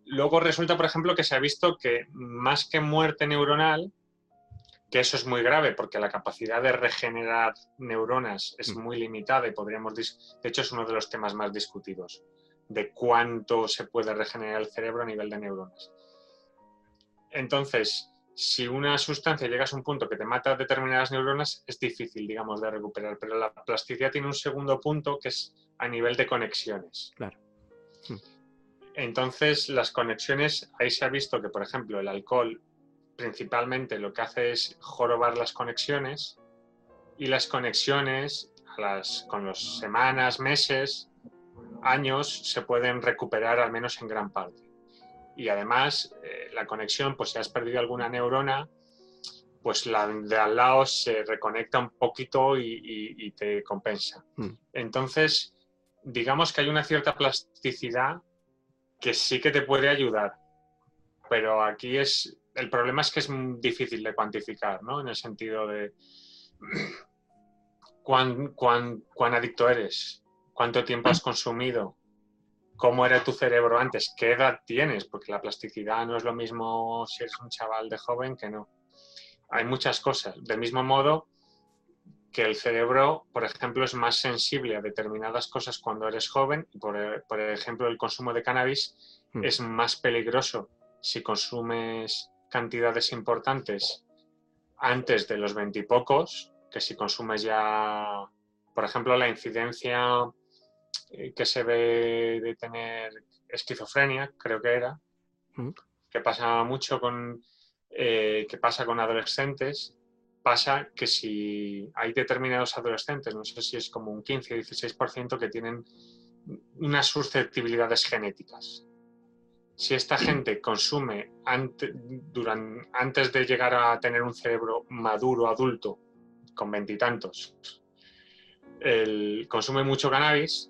Luego resulta, por ejemplo, que se ha visto que más que muerte neuronal, que eso es muy grave porque la capacidad de regenerar neuronas es Mm. muy limitada y podríamos, de hecho es uno de los temas más discutidos, de cuánto se puede regenerar el cerebro a nivel de neuronas. Entonces, si una sustancia llega a un punto que te mata determinadas neuronas, es difícil, digamos, de recuperar, pero la plasticidad tiene un segundo punto que es a nivel de conexiones. Claro. Mm. Entonces, las conexiones, ahí se ha visto que, por ejemplo, el alcohol principalmente lo que hace es jorobar las conexiones y las conexiones a las, con las semanas, meses, años se pueden recuperar al menos en gran parte. Y además, eh, la conexión, pues si has perdido alguna neurona, pues la de al lado se reconecta un poquito y, y- y te compensa. Mm. Entonces, digamos que hay una cierta plasticidad que sí que te puede ayudar. Pero aquí es. El problema es que es difícil de cuantificar, ¿no? En el sentido de. ¿Cuán, cuán, cuán adicto eres? ¿Cuánto tiempo has consumido? ¿Cómo era tu cerebro antes? ¿Qué edad tienes? Porque la plasticidad no es lo mismo si eres un chaval de joven que no. Hay muchas cosas. Del mismo modo que el cerebro, por ejemplo, es más sensible a determinadas cosas cuando eres joven. Por, por ejemplo, el consumo de cannabis Mm. es más peligroso si consumes cantidades importantes antes de los veintipocos que si consumes ya, por ejemplo, la incidencia que se ve de tener esquizofrenia, creo que era, Mm. que pasa mucho con, eh, que pasa con adolescentes, pasa que si hay determinados adolescentes, no sé si es como un 15 o 16% que tienen unas susceptibilidades genéticas. Si esta gente consume ante- duran- antes de llegar a tener un cerebro maduro, adulto, con veintitantos, consume mucho cannabis,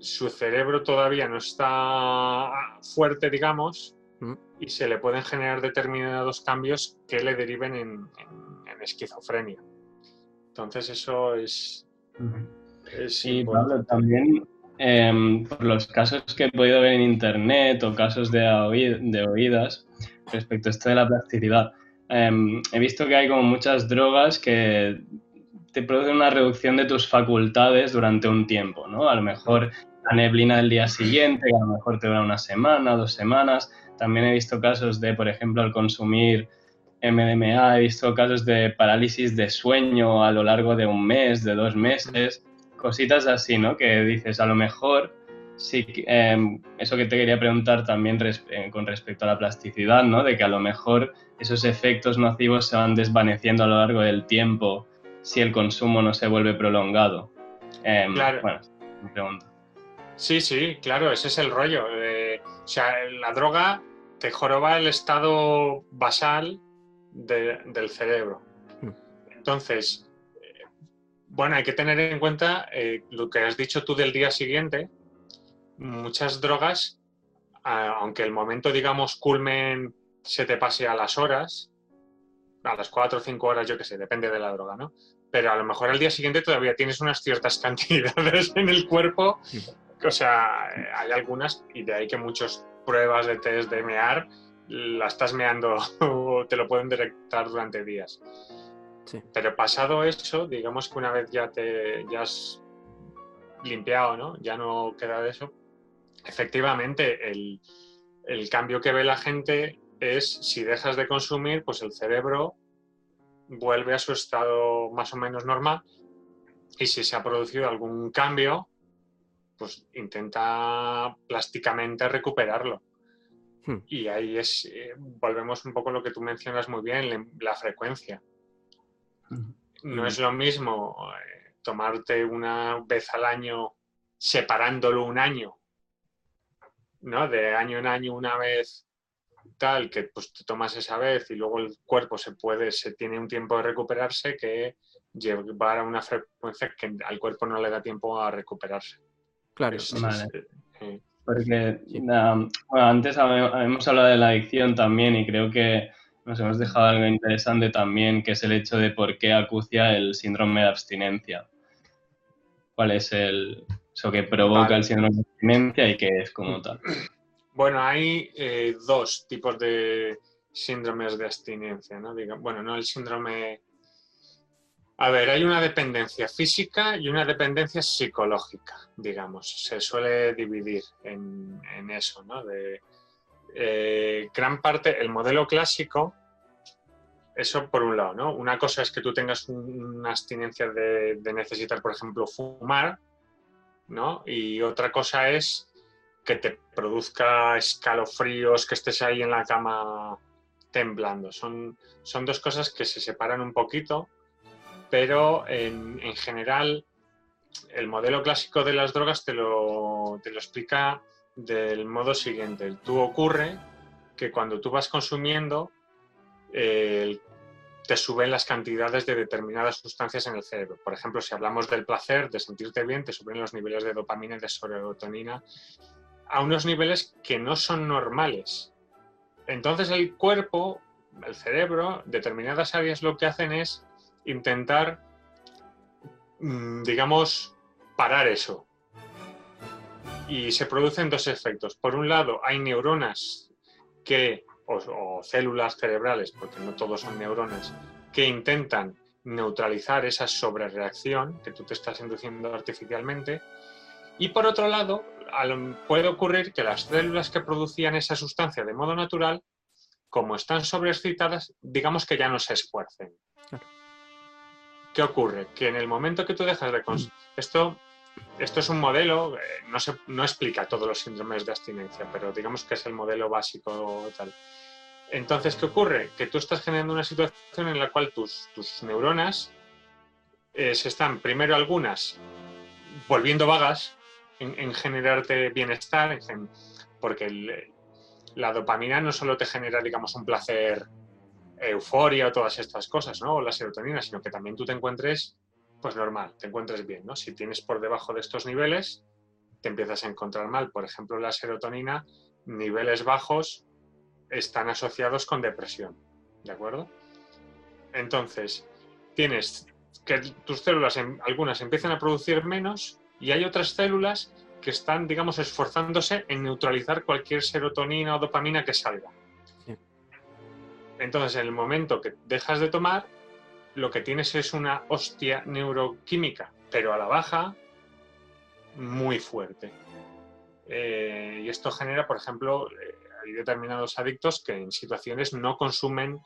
su cerebro todavía no está fuerte, digamos, Mm. y se le pueden generar determinados cambios que le deriven en, en- en esquizofrenia. Entonces eso es... es Sí, importante. Pablo, también em, por los casos que he podido ver en internet o casos de oídas respecto a esto de la plasticidad, em, he visto que hay como muchas drogas que te producen una reducción de tus facultades durante un tiempo, ¿no? A lo mejor la neblina del día siguiente, que a lo mejor te dura una semana, dos semanas. También he visto casos de, por ejemplo, al consumir MDMA, he visto casos de parálisis de sueño a lo largo de un mes, de dos meses, cositas así, ¿no? Que dices, a lo mejor, sí, eh, eso que te quería preguntar también res- eh, con respecto a la plasticidad, ¿no? De que a lo mejor esos efectos nocivos se van desvaneciendo a lo largo del tiempo si el consumo no se vuelve prolongado. Eh, Claro. Bueno, me pregunto. Sí, sí, claro, ese es el rollo. Eh, o sea, la droga te joroba el estado basal de- del cerebro. Mm. Entonces, eh, bueno, hay que tener en cuenta eh, lo que has dicho tú del día siguiente. Muchas drogas, aunque el momento, digamos, culmen se te pase a las horas, a las cuatro o cinco horas, yo qué sé, depende de la droga, ¿no? pero a lo mejor al día siguiente todavía tienes unas ciertas cantidades en el cuerpo. O sea, hay algunas, y de ahí que muchas pruebas de test de mear la estás meando o te lo pueden detectar durante días. Pero pasado eso, digamos que una vez ya te ya has limpiado, ¿no? Ya no queda de eso. Efectivamente, el, el cambio que ve la gente es si dejas de consumir, pues el cerebro vuelve a su estado más o menos normal y si se ha producido algún cambio, pues intenta plásticamente recuperarlo. Hmm. Y ahí es, eh, volvemos un poco a lo que tú mencionas muy bien, la frecuencia. Hmm. No es lo mismo eh, tomarte una vez al año separándolo un año, ¿no? De año en año una vez tal, que pues te tomas esa vez y luego el cuerpo se puede, se tiene un tiempo de recuperarse que llevar a una frecuencia que al cuerpo no le da tiempo a recuperarse. Claro. Eh, porque antes hemos hablado de la adicción también y creo que nos hemos dejado algo interesante también, que es el hecho de por qué acucia el síndrome de abstinencia. ¿Cuál es el, eso que provoca el síndrome de abstinencia y qué es como tal? Bueno, hay eh, dos tipos de síndromes de abstinencia, ¿no? bueno, no el síndrome a ver, hay una dependencia física y una dependencia psicológica, digamos. Se suele dividir en, eso, ¿no? De, eh, gran parte, el modelo clásico, eso por un lado, ¿no? Una cosa es que tú tengas una abstinencia de, necesitar, por ejemplo, fumar, ¿no? Y otra cosa es que te produzca escalofríos, que estés ahí en la cama temblando. Son, son dos cosas que se separan un poquito pero en, general el modelo clásico de las drogas te lo, te lo explica del modo siguiente. Tú ocurre que cuando tú vas consumiendo te suben las cantidades de determinadas sustancias en el cerebro. Por ejemplo, si hablamos del placer, de sentirte bien, te suben los niveles de dopamina y de serotonina a unos niveles que no son normales. Entonces el cuerpo, el cerebro, determinadas áreas lo que hacen es intentar, mm, digamos, parar eso. Y se producen dos efectos. Por un lado, hay neuronas que, o, células cerebrales, porque no todos son neuronas, que intentan neutralizar esa sobrereacción que tú te estás induciendo artificialmente. Y por otro lado, puede ocurrir que las células que producían esa sustancia de modo natural, como están sobreexcitadas, digamos que ya no se esfuercen. ¿Qué ocurre? Que en el momento que tú dejas de consumir... Esto, esto es un modelo, eh, no, se, no explica todos los síndromes de abstinencia, pero digamos que es el modelo básico tal. Entonces, ¿qué ocurre? Que tú estás generando una situación en la cual tus, tus neuronas eh, se están, primero algunas, volviendo vagas en, generarte bienestar, porque la dopamina no solo te genera, digamos, un placer euforia todas estas cosas, ¿no? O la serotonina, sino que también tú te encuentres, pues normal, te encuentres bien, ¿no? Si tienes por debajo de estos niveles, te empiezas a encontrar mal. Por ejemplo, la serotonina, niveles bajos están asociados con depresión, ¿de acuerdo? Entonces, tienes que tus células, algunas empiezan a producir menos y hay otras células que están, digamos, esforzándose en neutralizar cualquier serotonina o dopamina que salga. Entonces, en el momento que dejas de tomar, lo que tienes es una hostia neuroquímica, pero a la baja, muy fuerte. Eh, y esto genera, por ejemplo, eh, hay determinados adictos que en situaciones no consumen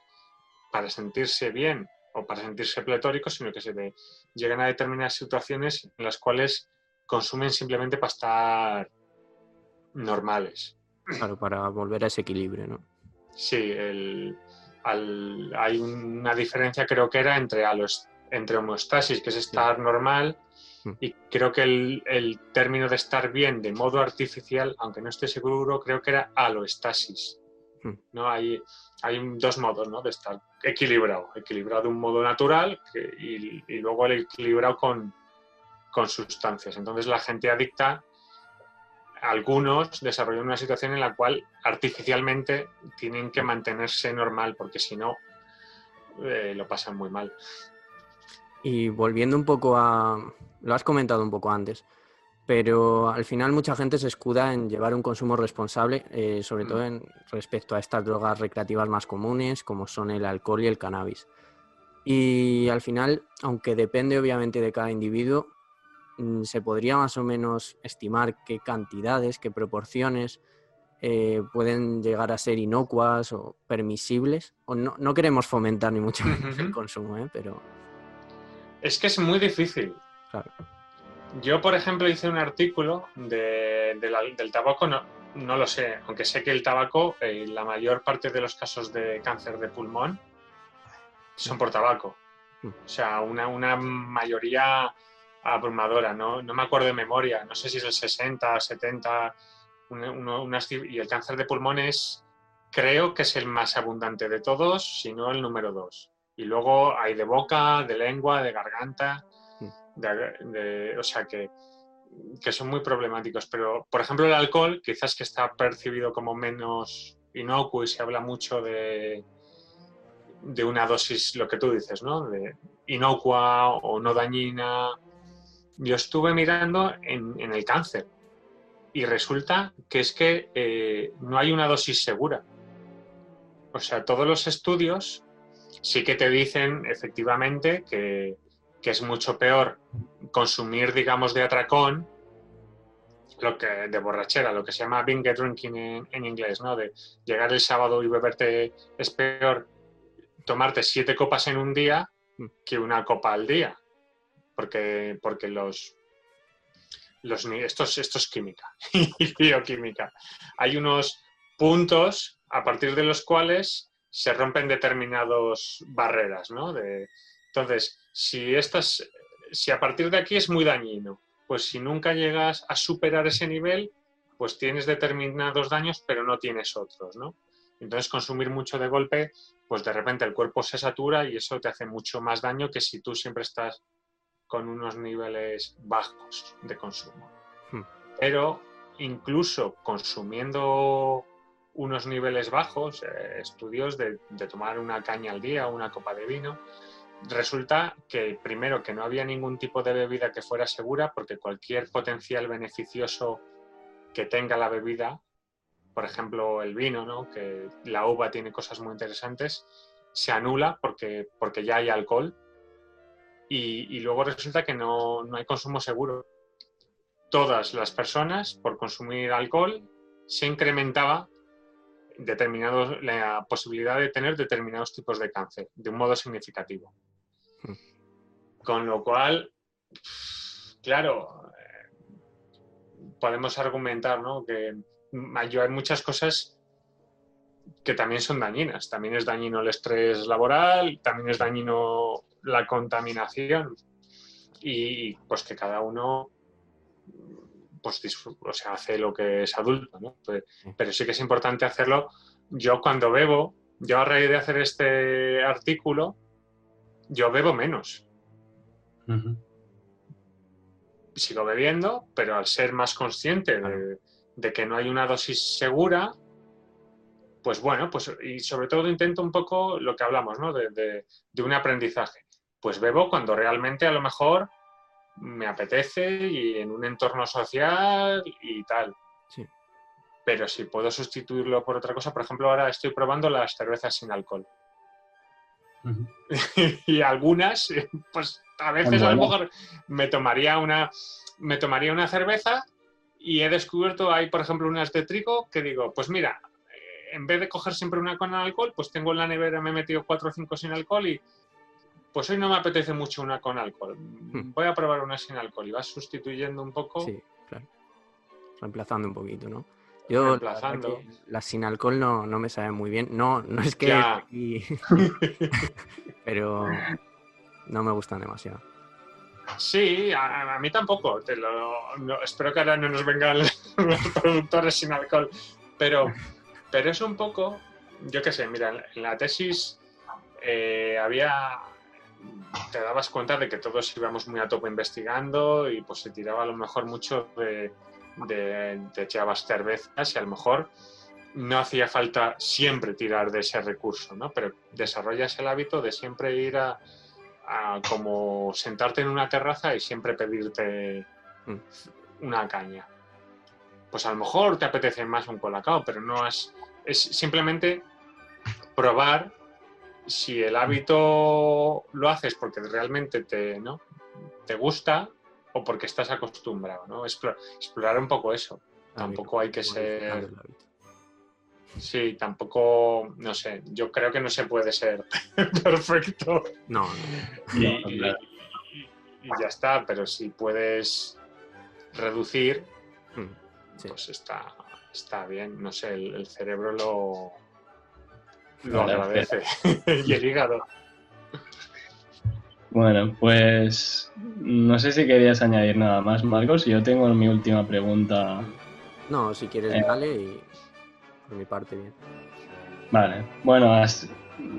para sentirse bien o para sentirse pletóricos, sino que se llegan a determinadas situaciones en las cuales consumen simplemente para estar normales. Claro, para volver a ese equilibrio, ¿no? Sí, el, hay una diferencia, creo que era entre, entre homeostasis, que es estar normal, mm. y creo que el, término de estar bien de modo artificial, aunque no esté seguro, creo que era aloestasis. Mm. ¿no? Hay, hay dos modos ¿no? de estar equilibrado. Equilibrado de un modo natural y, luego el equilibrado con, con sustancias. Entonces la gente adicta algunos desarrollan una situación en la cual artificialmente tienen que mantenerse normal porque si no eh, lo pasan muy mal. Y volviendo un poco a... Lo has comentado un poco antes, pero al final mucha gente se escuda en llevar un consumo responsable, eh, sobre todo en respecto a estas drogas recreativas más comunes, como son el alcohol y el cannabis. Y al final, aunque depende obviamente de cada individuo, mm, se podría más o menos estimar qué cantidades, qué proporciones eh, pueden llegar a ser inocuas o permisibles. O no, no queremos fomentar ni mucho menos el consumo, ¿eh? pero... Es que es muy difícil. Claro. Yo, por ejemplo, hice un artículo de, de la- del tabaco, no, no lo sé, aunque sé que el tabaco, eh, la mayor parte de los casos de cáncer de pulmón son por tabaco. Mm. O sea, una, una mayoría abrumadora, ¿no? no me acuerdo de memoria, no sé si es el 60, 70, una- uno- unas cif- y el cáncer de pulmón es, creo que es el más abundante de todos, si no el número dos. Y luego hay de boca, de lengua, de garganta, de- de- o sea que, que son muy problemáticos. Pero, por ejemplo, el alcohol, quizás que está percibido como menos inocuo y se habla mucho de, de una dosis, lo que tú dices, ¿no? De inocua o no dañina. Yo estuve mirando en, el cáncer y resulta que es que eh, no hay una dosis segura. O sea, todos los estudios sí que te dicen efectivamente que, que es mucho peor consumir, digamos, de atracón, lo que, de borrachera, lo que se llama binge drinking en, en inglés, ¿no? De llegar el sábado y beberte, es peor tomarte siete copas en un día que una copa al día, porque, porque los, los esto, es, esto es química y bioquímica. Hay unos puntos a partir de los cuales se rompen determinadas barreras, ¿no? De, entonces, si estas, si a partir de aquí es muy dañino, pues si nunca llegas a superar ese nivel, pues tienes determinados daños, pero no tienes otros, ¿no? Entonces, consumir mucho de golpe, pues de repente el cuerpo se satura y eso te hace mucho más daño que si tú siempre estás con unos niveles bajos de consumo. Hmm. Pero incluso consumiendo unos niveles bajos, eh, estudios de, de tomar una caña al día, una copa de vino, resulta que primero que no había ningún tipo de bebida que fuera segura porque cualquier potencial beneficioso que tenga la bebida, por ejemplo el vino, ¿no? que la uva tiene cosas muy interesantes, se anula porque, porque ya hay alcohol y, y luego resulta que no, no hay consumo seguro. Todas las personas por consumir alcohol se incrementaba determinados, la posibilidad de tener determinados tipos de cáncer de un modo significativo. Con lo cual, claro, eh, podemos argumentar ¿no? que hay muchas cosas que también son dañinas. También es dañino el estrés laboral, también es dañino la contaminación y pues que cada uno pues o sea, hace lo que es adulto, ¿no? Pues- pero sí que es importante hacerlo. Yo cuando bebo, yo a raíz de hacer este artículo, yo bebo menos. Sigo bebiendo, pero al ser más consciente de, de que no hay una dosis segura, pues bueno, pues y sobre todo intento un poco lo que hablamos, ¿no? De, de- de un aprendizaje. Pues bebo cuando realmente a lo mejor me apetece y en un entorno social y tal. Sí. Pero si puedo sustituirlo por otra cosa, por ejemplo, ahora estoy probando las cervezas sin alcohol. y algunas, pues a veces a lo mejor me tomaría una, me tomaría una cerveza y he descubierto, hay por ejemplo unas de trigo que digo, pues mira, eh, en vez de coger siempre una con alcohol, pues tengo en la nevera, me he metido cuatro o cinco sin alcohol y pues hoy no me apetece mucho una con alcohol. Voy a probar una sin alcohol y vas sustituyendo un poco. Hmm. Sí, claro. Reemplazando un poquito, ¿no? Yo, la Reemplazando. las sin alcohol no, no me saben muy bien. No, no es que... Aquí- pero no me gustan demasiado. Sí, a, a mí tampoco. Te lo, no- espero que ahora no nos vengan los productores sin alcohol. Pero, pero es un poco, yo qué sé, mira, en la- en la tesis eh, había, te dabas cuenta de que todos íbamos muy a tope investigando y pues se tiraba a lo mejor mucho de, de, te echabas cervezas y a lo mejor no hacía falta siempre tirar de ese recurso, ¿no? Pero desarrollas el hábito de siempre ir a, a como sentarte en una terraza y siempre pedirte Mm. una caña. Pues a lo mejor te apetece más un colacao, pero no has. Es simplemente probar si el hábito lo haces porque realmente te, ¿no? te gusta o porque estás acostumbrado, ¿no? Explo- explorar un poco eso. Tampoco hay que ser. Sí, tampoco, no sé, yo creo que no se puede ser perfecto No, no. y, No, y- claro. y- y ya está, pero si puedes reducir, Mm, sí. pues está, está bien, no sé, el, el cerebro lo, lo Vale, agradece y el hígado. Bueno, pues no sé si querías añadir nada más, Marcos. Yo tengo mi última pregunta. No, si quieres, Eh. dale y por mi parte, bien. Vale, bueno,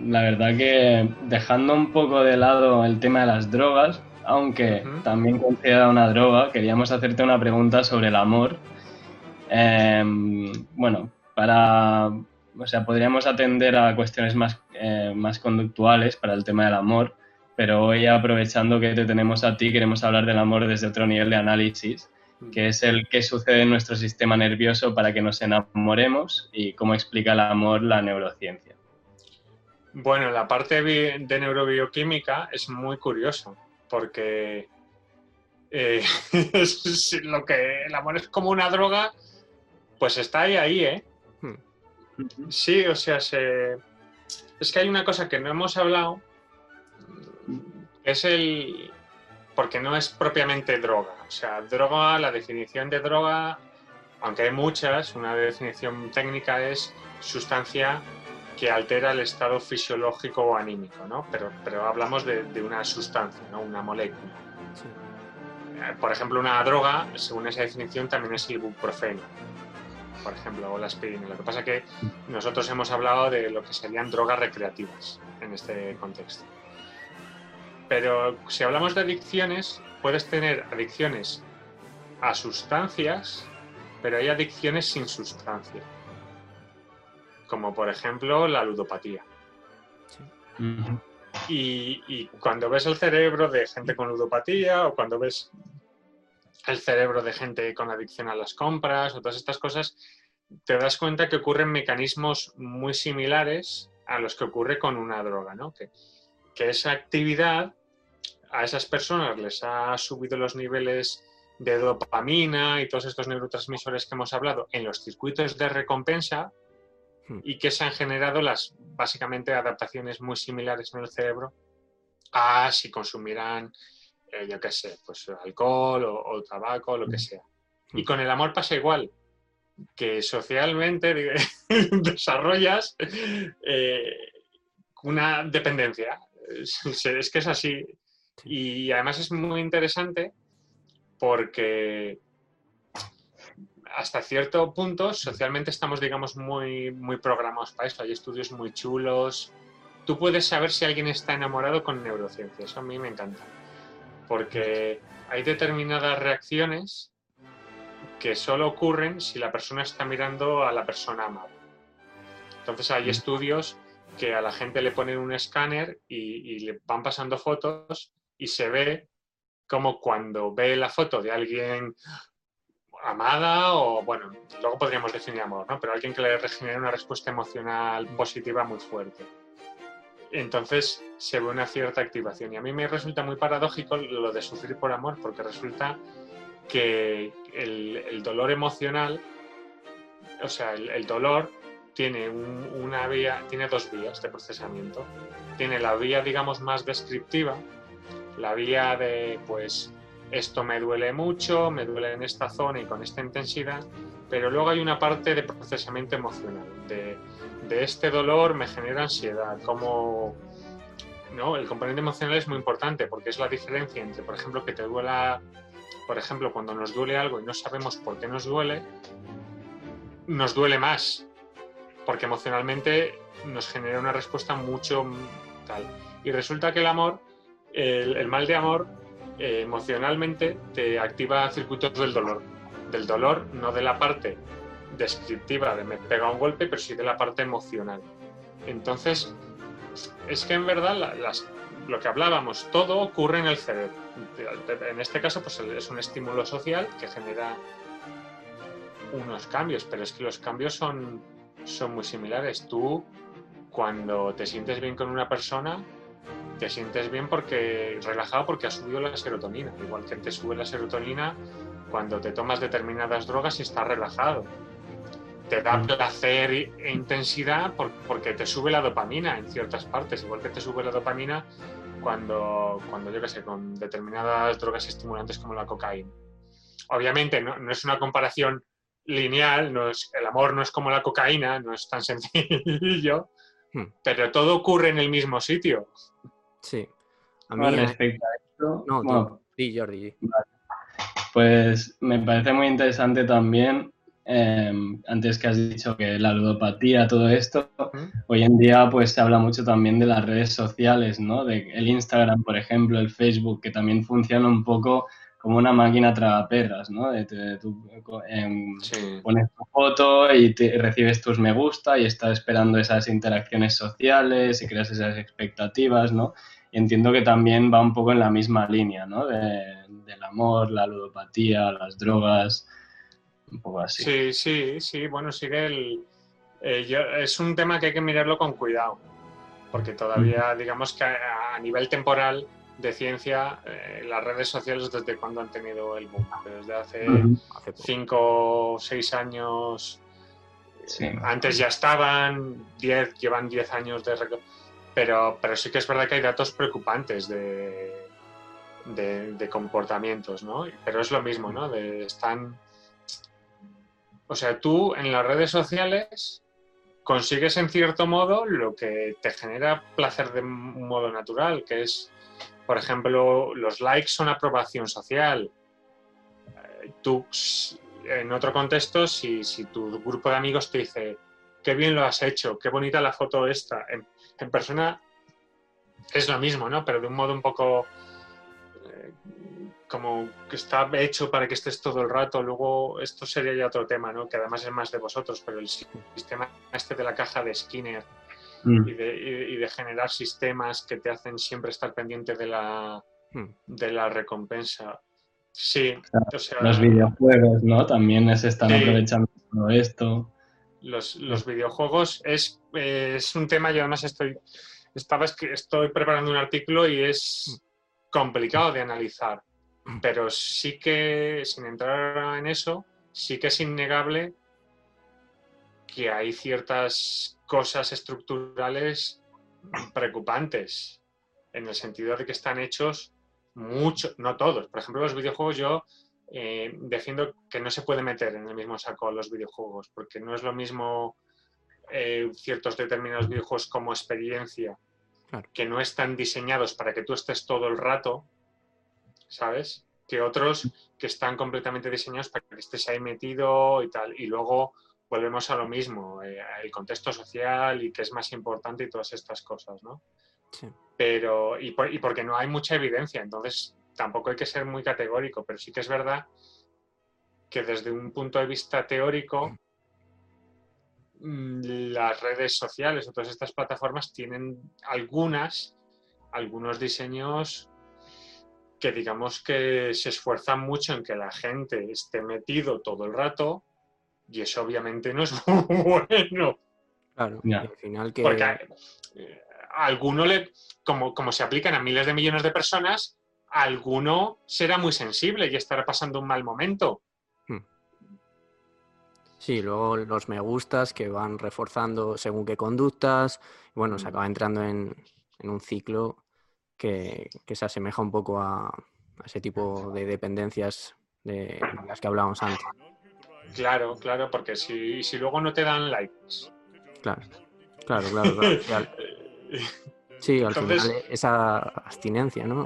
la verdad que dejando un poco de lado el tema de las drogas, aunque Ujú. también considera una droga, queríamos hacerte una pregunta sobre el amor. Em, bueno, para, o sea, podríamos atender a cuestiones más, eh, más conductuales para el tema del amor, pero hoy aprovechando que te tenemos a ti, queremos hablar del amor desde otro nivel de análisis, que es el que sucede en nuestro sistema nervioso para que nos enamoremos y cómo explica el amor la neurociencia. Bueno, la parte de neurobioquímica es muy curioso, porque eh, es lo que el amor es como una droga, pues está ahí, ahí, ¿eh? Sí, o sea, se... es que hay una cosa que no hemos hablado, es el... porque no es propiamente droga. O sea, droga, la definición de droga, aunque hay muchas, una definición técnica es sustancia que altera el estado fisiológico o anímico, ¿no? Pero, pero hablamos de, de una sustancia, ¿no? Una molécula. Sí. Eh, Por ejemplo, una droga, según esa definición, también es el ibuprofeno, por ejemplo, o la aspirina. Lo que pasa es que nosotros hemos hablado de lo que serían drogas recreativas en este contexto. Pero si hablamos de adicciones, puedes tener adicciones a sustancias, pero hay adicciones sin sustancia. Como por ejemplo la ludopatía. sí. Ujú. Y, y cuando ves el cerebro de gente con ludopatía o cuando ves el cerebro de gente con adicción a las compras o todas estas cosas, te das cuenta que ocurren mecanismos muy similares a los que ocurre con una droga, ¿no? Que, que esa actividad a esas personas les ha subido los niveles de dopamina y todos estos neurotransmisores que hemos hablado en los circuitos de recompensa Hmm. y que se han generado las básicamente adaptaciones muy similares en el cerebro a si consumieran, eh, yo qué sé, pues alcohol o, o tabaco, lo que sea. Y con el amor pasa igual, que socialmente desarrollas eh, una dependencia. Es, es que es así. Y además es muy interesante porque hasta cierto punto socialmente estamos, digamos, muy, muy programados para eso. Hay estudios muy chulos. Tú puedes saber si alguien está enamorado con neurociencia. Eso a mí me encanta. Porque hay determinadas reacciones que solo ocurren si la persona está mirando a la persona amada. Entonces hay estudios que a la gente le ponen un escáner y, y le van pasando fotos y se ve como cuando ve la foto de alguien amada o, bueno, luego podríamos definir amor, ¿no? Pero alguien que le regenera una respuesta emocional positiva muy fuerte. Entonces se ve una cierta activación. Y a mí me resulta muy paradójico lo de sufrir por amor, porque resulta que el, dolor emocional, o sea, el, dolor tiene un- una vía, tiene dos vías de procesamiento. Tiene la vía, digamos, más descriptiva, la vía de, pues, esto me duele mucho, me duele en esta zona y con esta intensidad, pero luego hay una parte de procesamiento emocional, de, de este dolor me genera ansiedad, como... ¿no? El componente emocional es muy importante porque es la diferencia entre, por ejemplo, que te duela, por ejemplo, cuando nos duele algo y no sabemos por qué nos duele, nos duele más, porque emocionalmente nos genera una respuesta mucho tal. Y resulta que el amor, el, el mal de amor, eh, emocionalmente te activa circuitos del dolor. Del dolor, no de la parte descriptiva de me pega un golpe, pero sí de la parte emocional. Entonces, es que en verdad lo que hablábamos, todo ocurre en el cerebro. En este caso, pues es un estímulo social que genera unos cambios, pero es que los cambios son, son muy similares. Tú, cuando te sientes bien con una persona, te sientes bien porque relajado porque has subido la serotonina. Igual que te sube la serotonina cuando te tomas determinadas drogas y estás relajado. Te da placer e intensidad porque te sube la dopamina en ciertas partes, igual que te sube la dopamina cuando, cuando yo qué sé, con determinadas drogas estimulantes como la cocaína. Obviamente no, no es una comparación lineal, no es, el amor no es como la cocaína, no es tan sencillo, hmm. pero todo ocurre en el mismo sitio. Sí. A mí, respecto a esto, no, sí, Jordi. Pues me parece muy interesante también, em, antes que has dicho que la ludopatía, todo esto, hoy en día pues se habla mucho también de las redes sociales, ¿no? De el Instagram, por ejemplo, el Facebook, que también funciona un poco como una máquina tragaperras, ¿no? De, tú em, pones tu foto y recibes tus me gusta y estás esperando esas interacciones sociales y creas esas expectativas, ¿no? Y entiendo que también va un poco en la misma línea, ¿no? del amor, la ludopatía, las drogas, un poco así. Sí, sí, sí, bueno, sigue el... Eh, es un tema que hay que mirarlo con cuidado, porque todavía, digamos que a nivel temporal de ciencia, eh, las redes sociales desde cuando han tenido el boom. Desde hace cinco o seis años. Antes ya estaban, diez, llevan 10 años de... Pero, pero sí que es verdad que hay datos preocupantes de, de, comportamientos, ¿no? Pero es lo mismo, ¿no? De, están... O sea, tú en las redes sociales consigues en cierto modo lo que te genera placer de modo natural, que es por ejemplo, los likes son aprobación social. Eh, tú, en otro contexto, si, tu grupo de amigos te dice, qué bien lo has hecho, qué bonita la foto esta, en, persona es lo mismo, ¿no? Pero de un modo un poco eh, como que está hecho para que estés todo el rato. Luego, esto sería ya otro tema, ¿no? Que además es más de vosotros, pero el sistema este de la caja de Skinner, Mm. y, de, generar sistemas que te hacen siempre estar pendiente de la, mm. de la recompensa. Sí, los videojuegos, ¿no? También se están aprovechando todo esto. Los, videojuegos es, es, un tema, yo además estoy, estaba, estoy preparando un artículo y es mm. complicado de analizar, pero sí que, sin entrar en eso, sí que es innegable que hay ciertas cosas estructurales preocupantes, en el sentido de que están hechos muchos, no todos. Por ejemplo, los videojuegos yo eh, defiendo que no se puede meter en el mismo saco los videojuegos, porque no es lo mismo eh, ciertos determinados videojuegos como experiencia, que no están diseñados para que tú estés todo el rato, ¿sabes? Que otros que están completamente diseñados para que estés ahí metido y tal. Y luego volvemos a lo mismo, eh, el contexto social y qué es más importante y todas estas cosas, ¿no? Sí. Pero, y, porque no hay mucha evidencia, entonces tampoco hay que ser muy categórico, pero sí que es verdad que desde un punto de vista teórico, mm, las redes sociales o todas estas plataformas tienen algunas, algunos diseños que digamos que se esfuerzan mucho en que la gente esté metido todo el rato, y eso obviamente no es muy bueno. Claro, al final que... Porque a, eh, alguno le, como, como se aplican a miles de millones de personas, alguno será muy sensible y estará pasando un mal momento. Hmm. Sí, luego los me gustas que van reforzando según qué conductas, bueno, se hmm. acaba entrando en, un ciclo que, se asemeja un poco a, a ese tipo de dependencias de las que hablábamos antes. Claro, claro, porque si, si luego no te dan likes. Claro, claro, claro. sí, al final esa abstinencia, ¿no?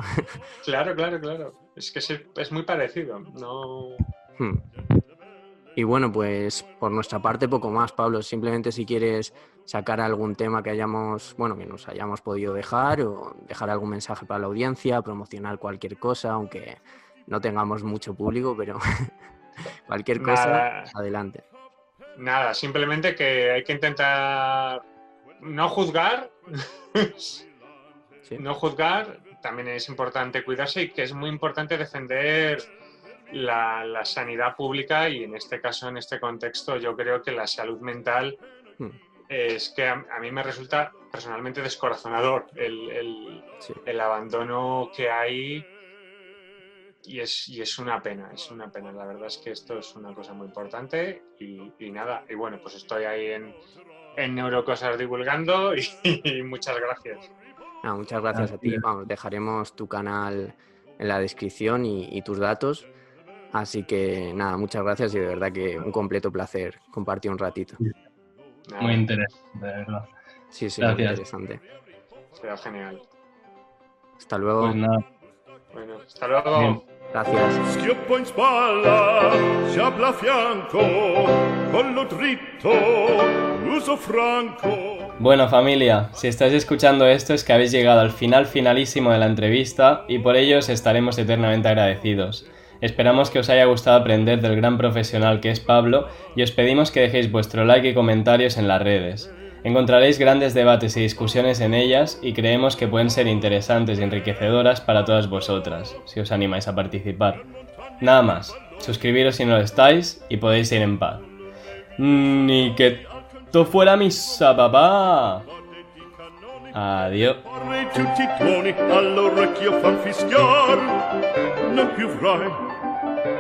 claro, claro, claro. Es que es muy parecido. No. Hmm. Y bueno, pues por nuestra parte poco más, Pablo. Simplemente si quieres sacar algún tema que hayamos, bueno, que nos hayamos podido dejar o dejar algún mensaje para la audiencia, promocionar cualquier cosa, aunque no tengamos mucho público, pero Cualquier cosa, adelante. Nada, simplemente que hay que intentar no juzgar, no juzgar, también es importante cuidarse y que es muy importante defender la, la, sanidad pública y en este caso, en este contexto, yo creo que la salud mental hmm. es que a, mí me resulta personalmente descorazonador el, el, el abandono que hay y es, y es una pena, es una pena. La verdad es que esto es una cosa muy importante y, y nada, y bueno, pues estoy ahí en, en Neurocosas divulgando y, muchas gracias. muchas gracias a ti. Vamos, dejaremos tu canal en la descripción y, tus datos. Así que nada, muchas gracias y de verdad que un completo placer compartir un ratito. Muy interesante, de verdad. Sí, sí, muy interesante. Será genial. Hasta luego. Pues nada. Bueno, hasta luego. Gracias. Schioppo in spalla, sciabla a fianco, collo dritto, uso franco. Bueno familia, si estáis escuchando esto es que habéis llegado al final finalísimo de la entrevista y por ello os estaremos eternamente agradecidos. Esperamos que os haya gustado aprender del gran profesional que es Pablo y os pedimos que dejéis vuestro like y comentarios en las redes. Encontraréis grandes debates y discusiones en ellas y creemos que pueden ser interesantes y enriquecedoras para todas vosotras, si os animáis a participar. Nada más, suscribiros si no lo estáis y podéis ir en paz. Ni que to fuera misa, papá.